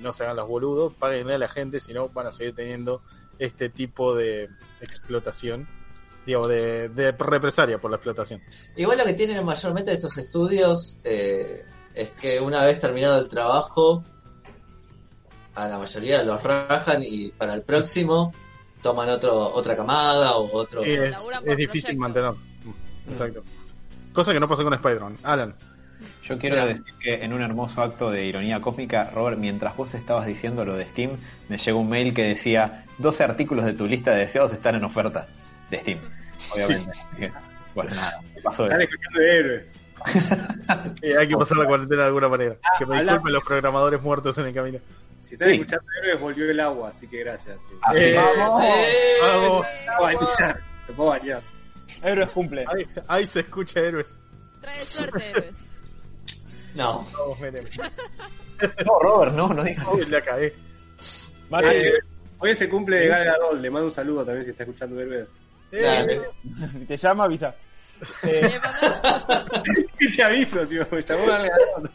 no se hagan los boludos, páguenle a la gente, si no van a seguir teniendo este tipo de explotación, digo, de, de represalia por la explotación. igual lo que tienen mayormente estos estudios eh, es que una vez terminado el trabajo, a la mayoría los rajan y para el próximo toman otro otra camada o otro... Es, difícil mantener. Mm, Exacto. Cosa que no pasó con Spider-Man. Alan. Yo quiero Mira. decir que en un hermoso acto de ironía cósmica, Robert, mientras vos estabas diciendo lo de Steam, me llegó un mail que decía 12 artículos de tu lista de deseados están en oferta de Steam, obviamente. Bueno, nada, me pasó Están eso. escuchando de héroes. Eh, hay que pasar la cuarentena de alguna manera. que me disculpen los programadores muertos en el camino. Si están Sí. escuchando héroes, volvió el agua, así que gracias. Eh, Vamos. ¡Eh! Vamos. Te puedo bañar. Te puedo bañar. Héroes cumple. Ahí, ahí se escucha héroes. Trae suerte, héroes. No, Menem. No, Robert, no, no digas Uy, eso. la cagué. Mate, Eh, Hoy es el cumple de Gal Gadot, le mando un saludo también si está escuchando héroes. Eh, Dale. te llama, avisa. Eh, mandó- Y te aviso, tío, me llamó Gal Gadot.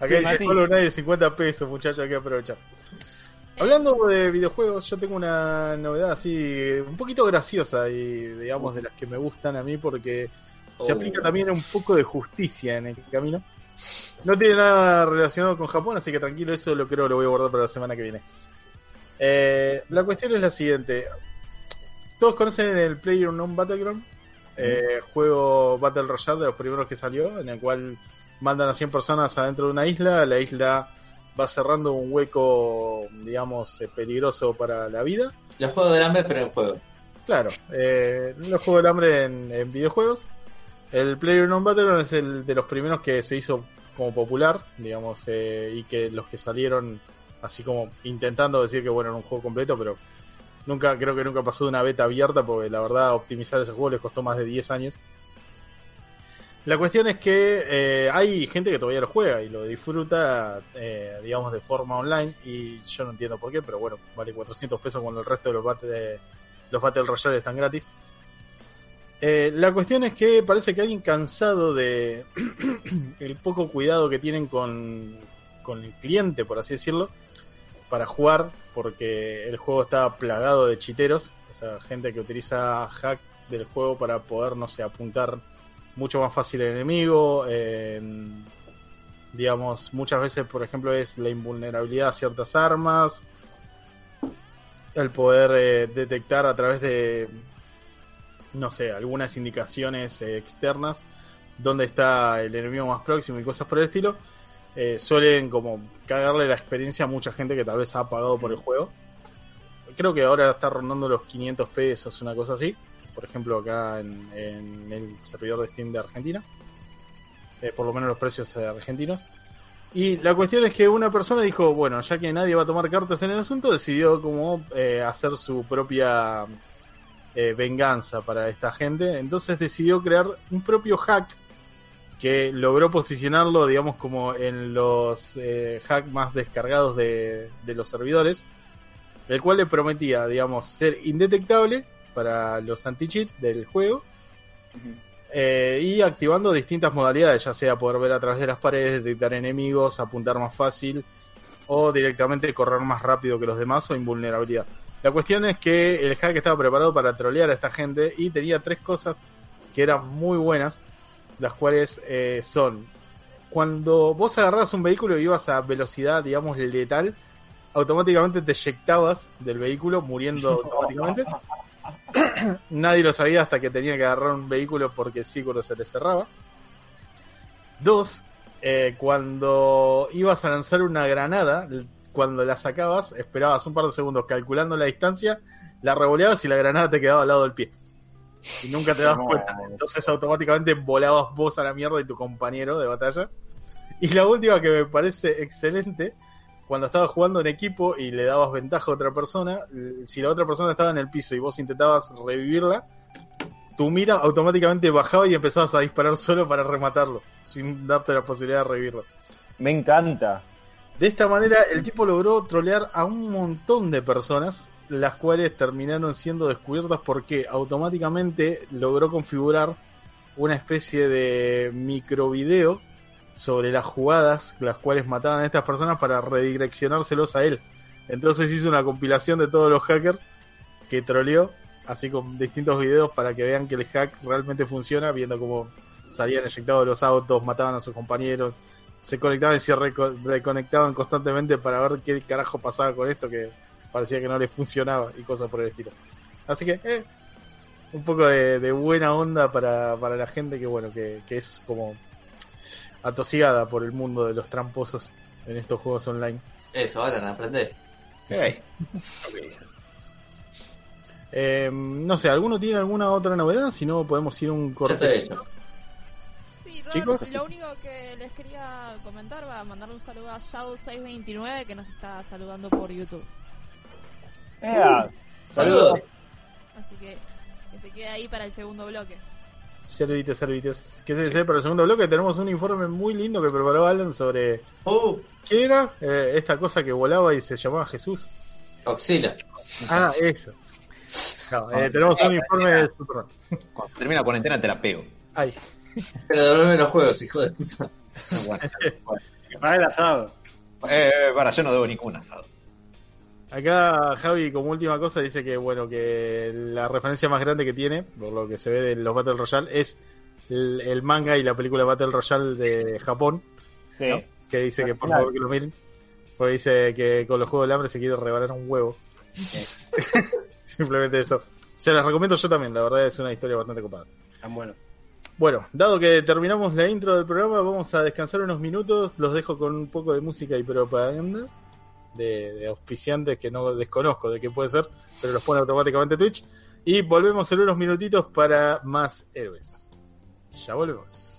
Acá Sí, dice. Hollow Knight de 50 pesos, muchachos, hay que aprovechar. Hablando de videojuegos, yo tengo una novedad así, un poquito graciosa y digamos de las que me gustan a mí porque se Oh. aplica también un poco de justicia en el camino. No tiene nada relacionado con Japón, así que tranquilo, eso lo creo lo voy a guardar para la semana que viene. Eh, la cuestión es la siguiente. Todos conocen el PlayerUnknown Battleground, eh, juego Battle Royale de los primeros que salió, en el cual mandan a 100 personas adentro de una isla, la isla va cerrando un hueco, digamos, eh, peligroso para la vida. los juegos del hambre pero en juego. Claro, eh, los juegos del hambre en, en videojuegos. El PlayerUnknown Battleground es el de los primeros que se hizo como popular, digamos, eh, y que los que salieron así como intentando decir que bueno, era un juego completo, pero nunca, creo que nunca pasó de una beta abierta, porque la verdad optimizar ese juego les costó más de 10 años. La cuestión es que eh, hay gente que todavía lo juega y lo disfruta, eh, digamos, de forma online. Y yo no entiendo por qué, pero bueno, vale 400 pesos cuando el resto de los Battle, los battle Royale están gratis. Eh, la cuestión es que parece que alguien cansado de el poco cuidado que tienen con, con el cliente, por así decirlo, para jugar, porque el juego está plagado de chiteros, o sea, gente que utiliza hack del juego para poder, no sé, apuntar mucho más fácil el enemigo. eh, digamos, muchas veces, por ejemplo, es la invulnerabilidad a ciertas armas. El poder eh, detectar a través de, no sé, algunas indicaciones eh, externas dónde está el enemigo más próximo y cosas por el estilo. eh, suelen como cagarle la experiencia a mucha gente que tal vez ha pagado por el juego. Creo que ahora está rondando los 500 pesos, una cosa así por ejemplo acá en, en el servidor de Steam de Argentina, eh, por lo menos los precios argentinos. Y la cuestión es que una persona dijo, bueno, ya que nadie va a tomar cartas en el asunto, decidió como eh, hacer su propia eh, venganza para esta gente. Entonces decidió crear un propio hack que logró posicionarlo, digamos, como en los eh, hacks más descargados de, de los servidores, el cual le prometía, digamos, ser indetectable para los anti-cheat del juego. Eh, y activando distintas modalidades, ya sea poder ver a través de las paredes, detectar enemigos, apuntar más fácil o directamente correr más rápido que los demás o invulnerabilidad. La cuestión es que el hack estaba preparado para trolear a esta gente y tenía tres cosas que eran muy buenas, las cuales eh, son cuando vos agarrabas un vehículo y ibas a velocidad, digamos, letal, automáticamente te eyectabas del vehículo muriendo automáticamente. Nadie lo sabía hasta que tenía que agarrar un vehículo porque el círculo se le cerraba. Dos, eh, cuando ibas a lanzar una granada, cuando la sacabas, esperabas un par de segundos calculando la distancia, la revoleabas y la granada te quedaba al lado del pie. Y nunca te das No. cuenta. Entonces automáticamente volabas vos a la mierda y tu compañero de batalla. Y la última que me parece excelente, cuando estabas jugando en equipo y le dabas ventaja a otra persona, si la otra persona estaba en el piso y vos intentabas revivirla, tu mira automáticamente bajaba y empezabas a disparar solo para rematarlo, sin darte la posibilidad de revivirlo. Me encanta. De esta manera, el tipo logró trolear a un montón de personas, las cuales terminaron siendo descubiertas porque automáticamente logró configurar una especie de microvideo sobre las jugadas las cuales mataban a estas personas para redireccionárselos a él. Entonces hizo una compilación de todos los hackers que troleó, así con distintos videos para que vean que el hack realmente funciona, viendo cómo salían eyectados los autos, mataban a sus compañeros, se conectaban y se reco- reconectaban constantemente para ver qué carajo pasaba con esto que parecía que no les funcionaba y cosas por el estilo. Así que, eh, un poco de, de buena onda para, para la gente que, bueno, que, que es como atosigada por el mundo de los tramposos en estos juegos online. Eso, Alan, aprender. Eh, no sé, ¿alguno tiene alguna otra novedad? Si no, podemos ir a un Ya corte. te he hecho. Chicos. lo único que les quería comentar va a mandar un saludo a Shadow629 que nos está saludando por YouTube. Ea, Saludos. Así que que se quede ahí para el segundo bloque. Servites, servites. ¿Qué se dice? Para el segundo bloque tenemos un informe muy lindo que preparó Alan sobre Uh, ¿Qué era? Eh, esta cosa que volaba y se llamaba Jesús. Oxila. Ah, eso. No, eh, tenemos un informe de Superman. Cuando termina la cuarentena te la pego. Ay, Pero devolverme los juegos, hijo de puta. Pague el asado. eh, para, yo no debo ningún asado. acá Javi como última cosa dice que bueno que la referencia más grande que tiene, por lo que se ve de los Battle Royale, es el, el manga y la película Battle Royale de Japón, sí. ¿no? que dice que por favor que lo miren, porque dice que con los Juegos del Hambre se quiere rebalar un huevo. Simplemente eso. Se las recomiendo yo también, la verdad es una historia bastante copada. Tan bueno. Bueno, dado que terminamos la intro del programa, vamos a descansar unos minutos. Los dejo con un poco de música y propaganda de, de auspiciantes que no desconozco de qué puede ser, pero los pone automáticamente Twitch. Y volvemos en unos minutitos para más héroes. Ya volvemos.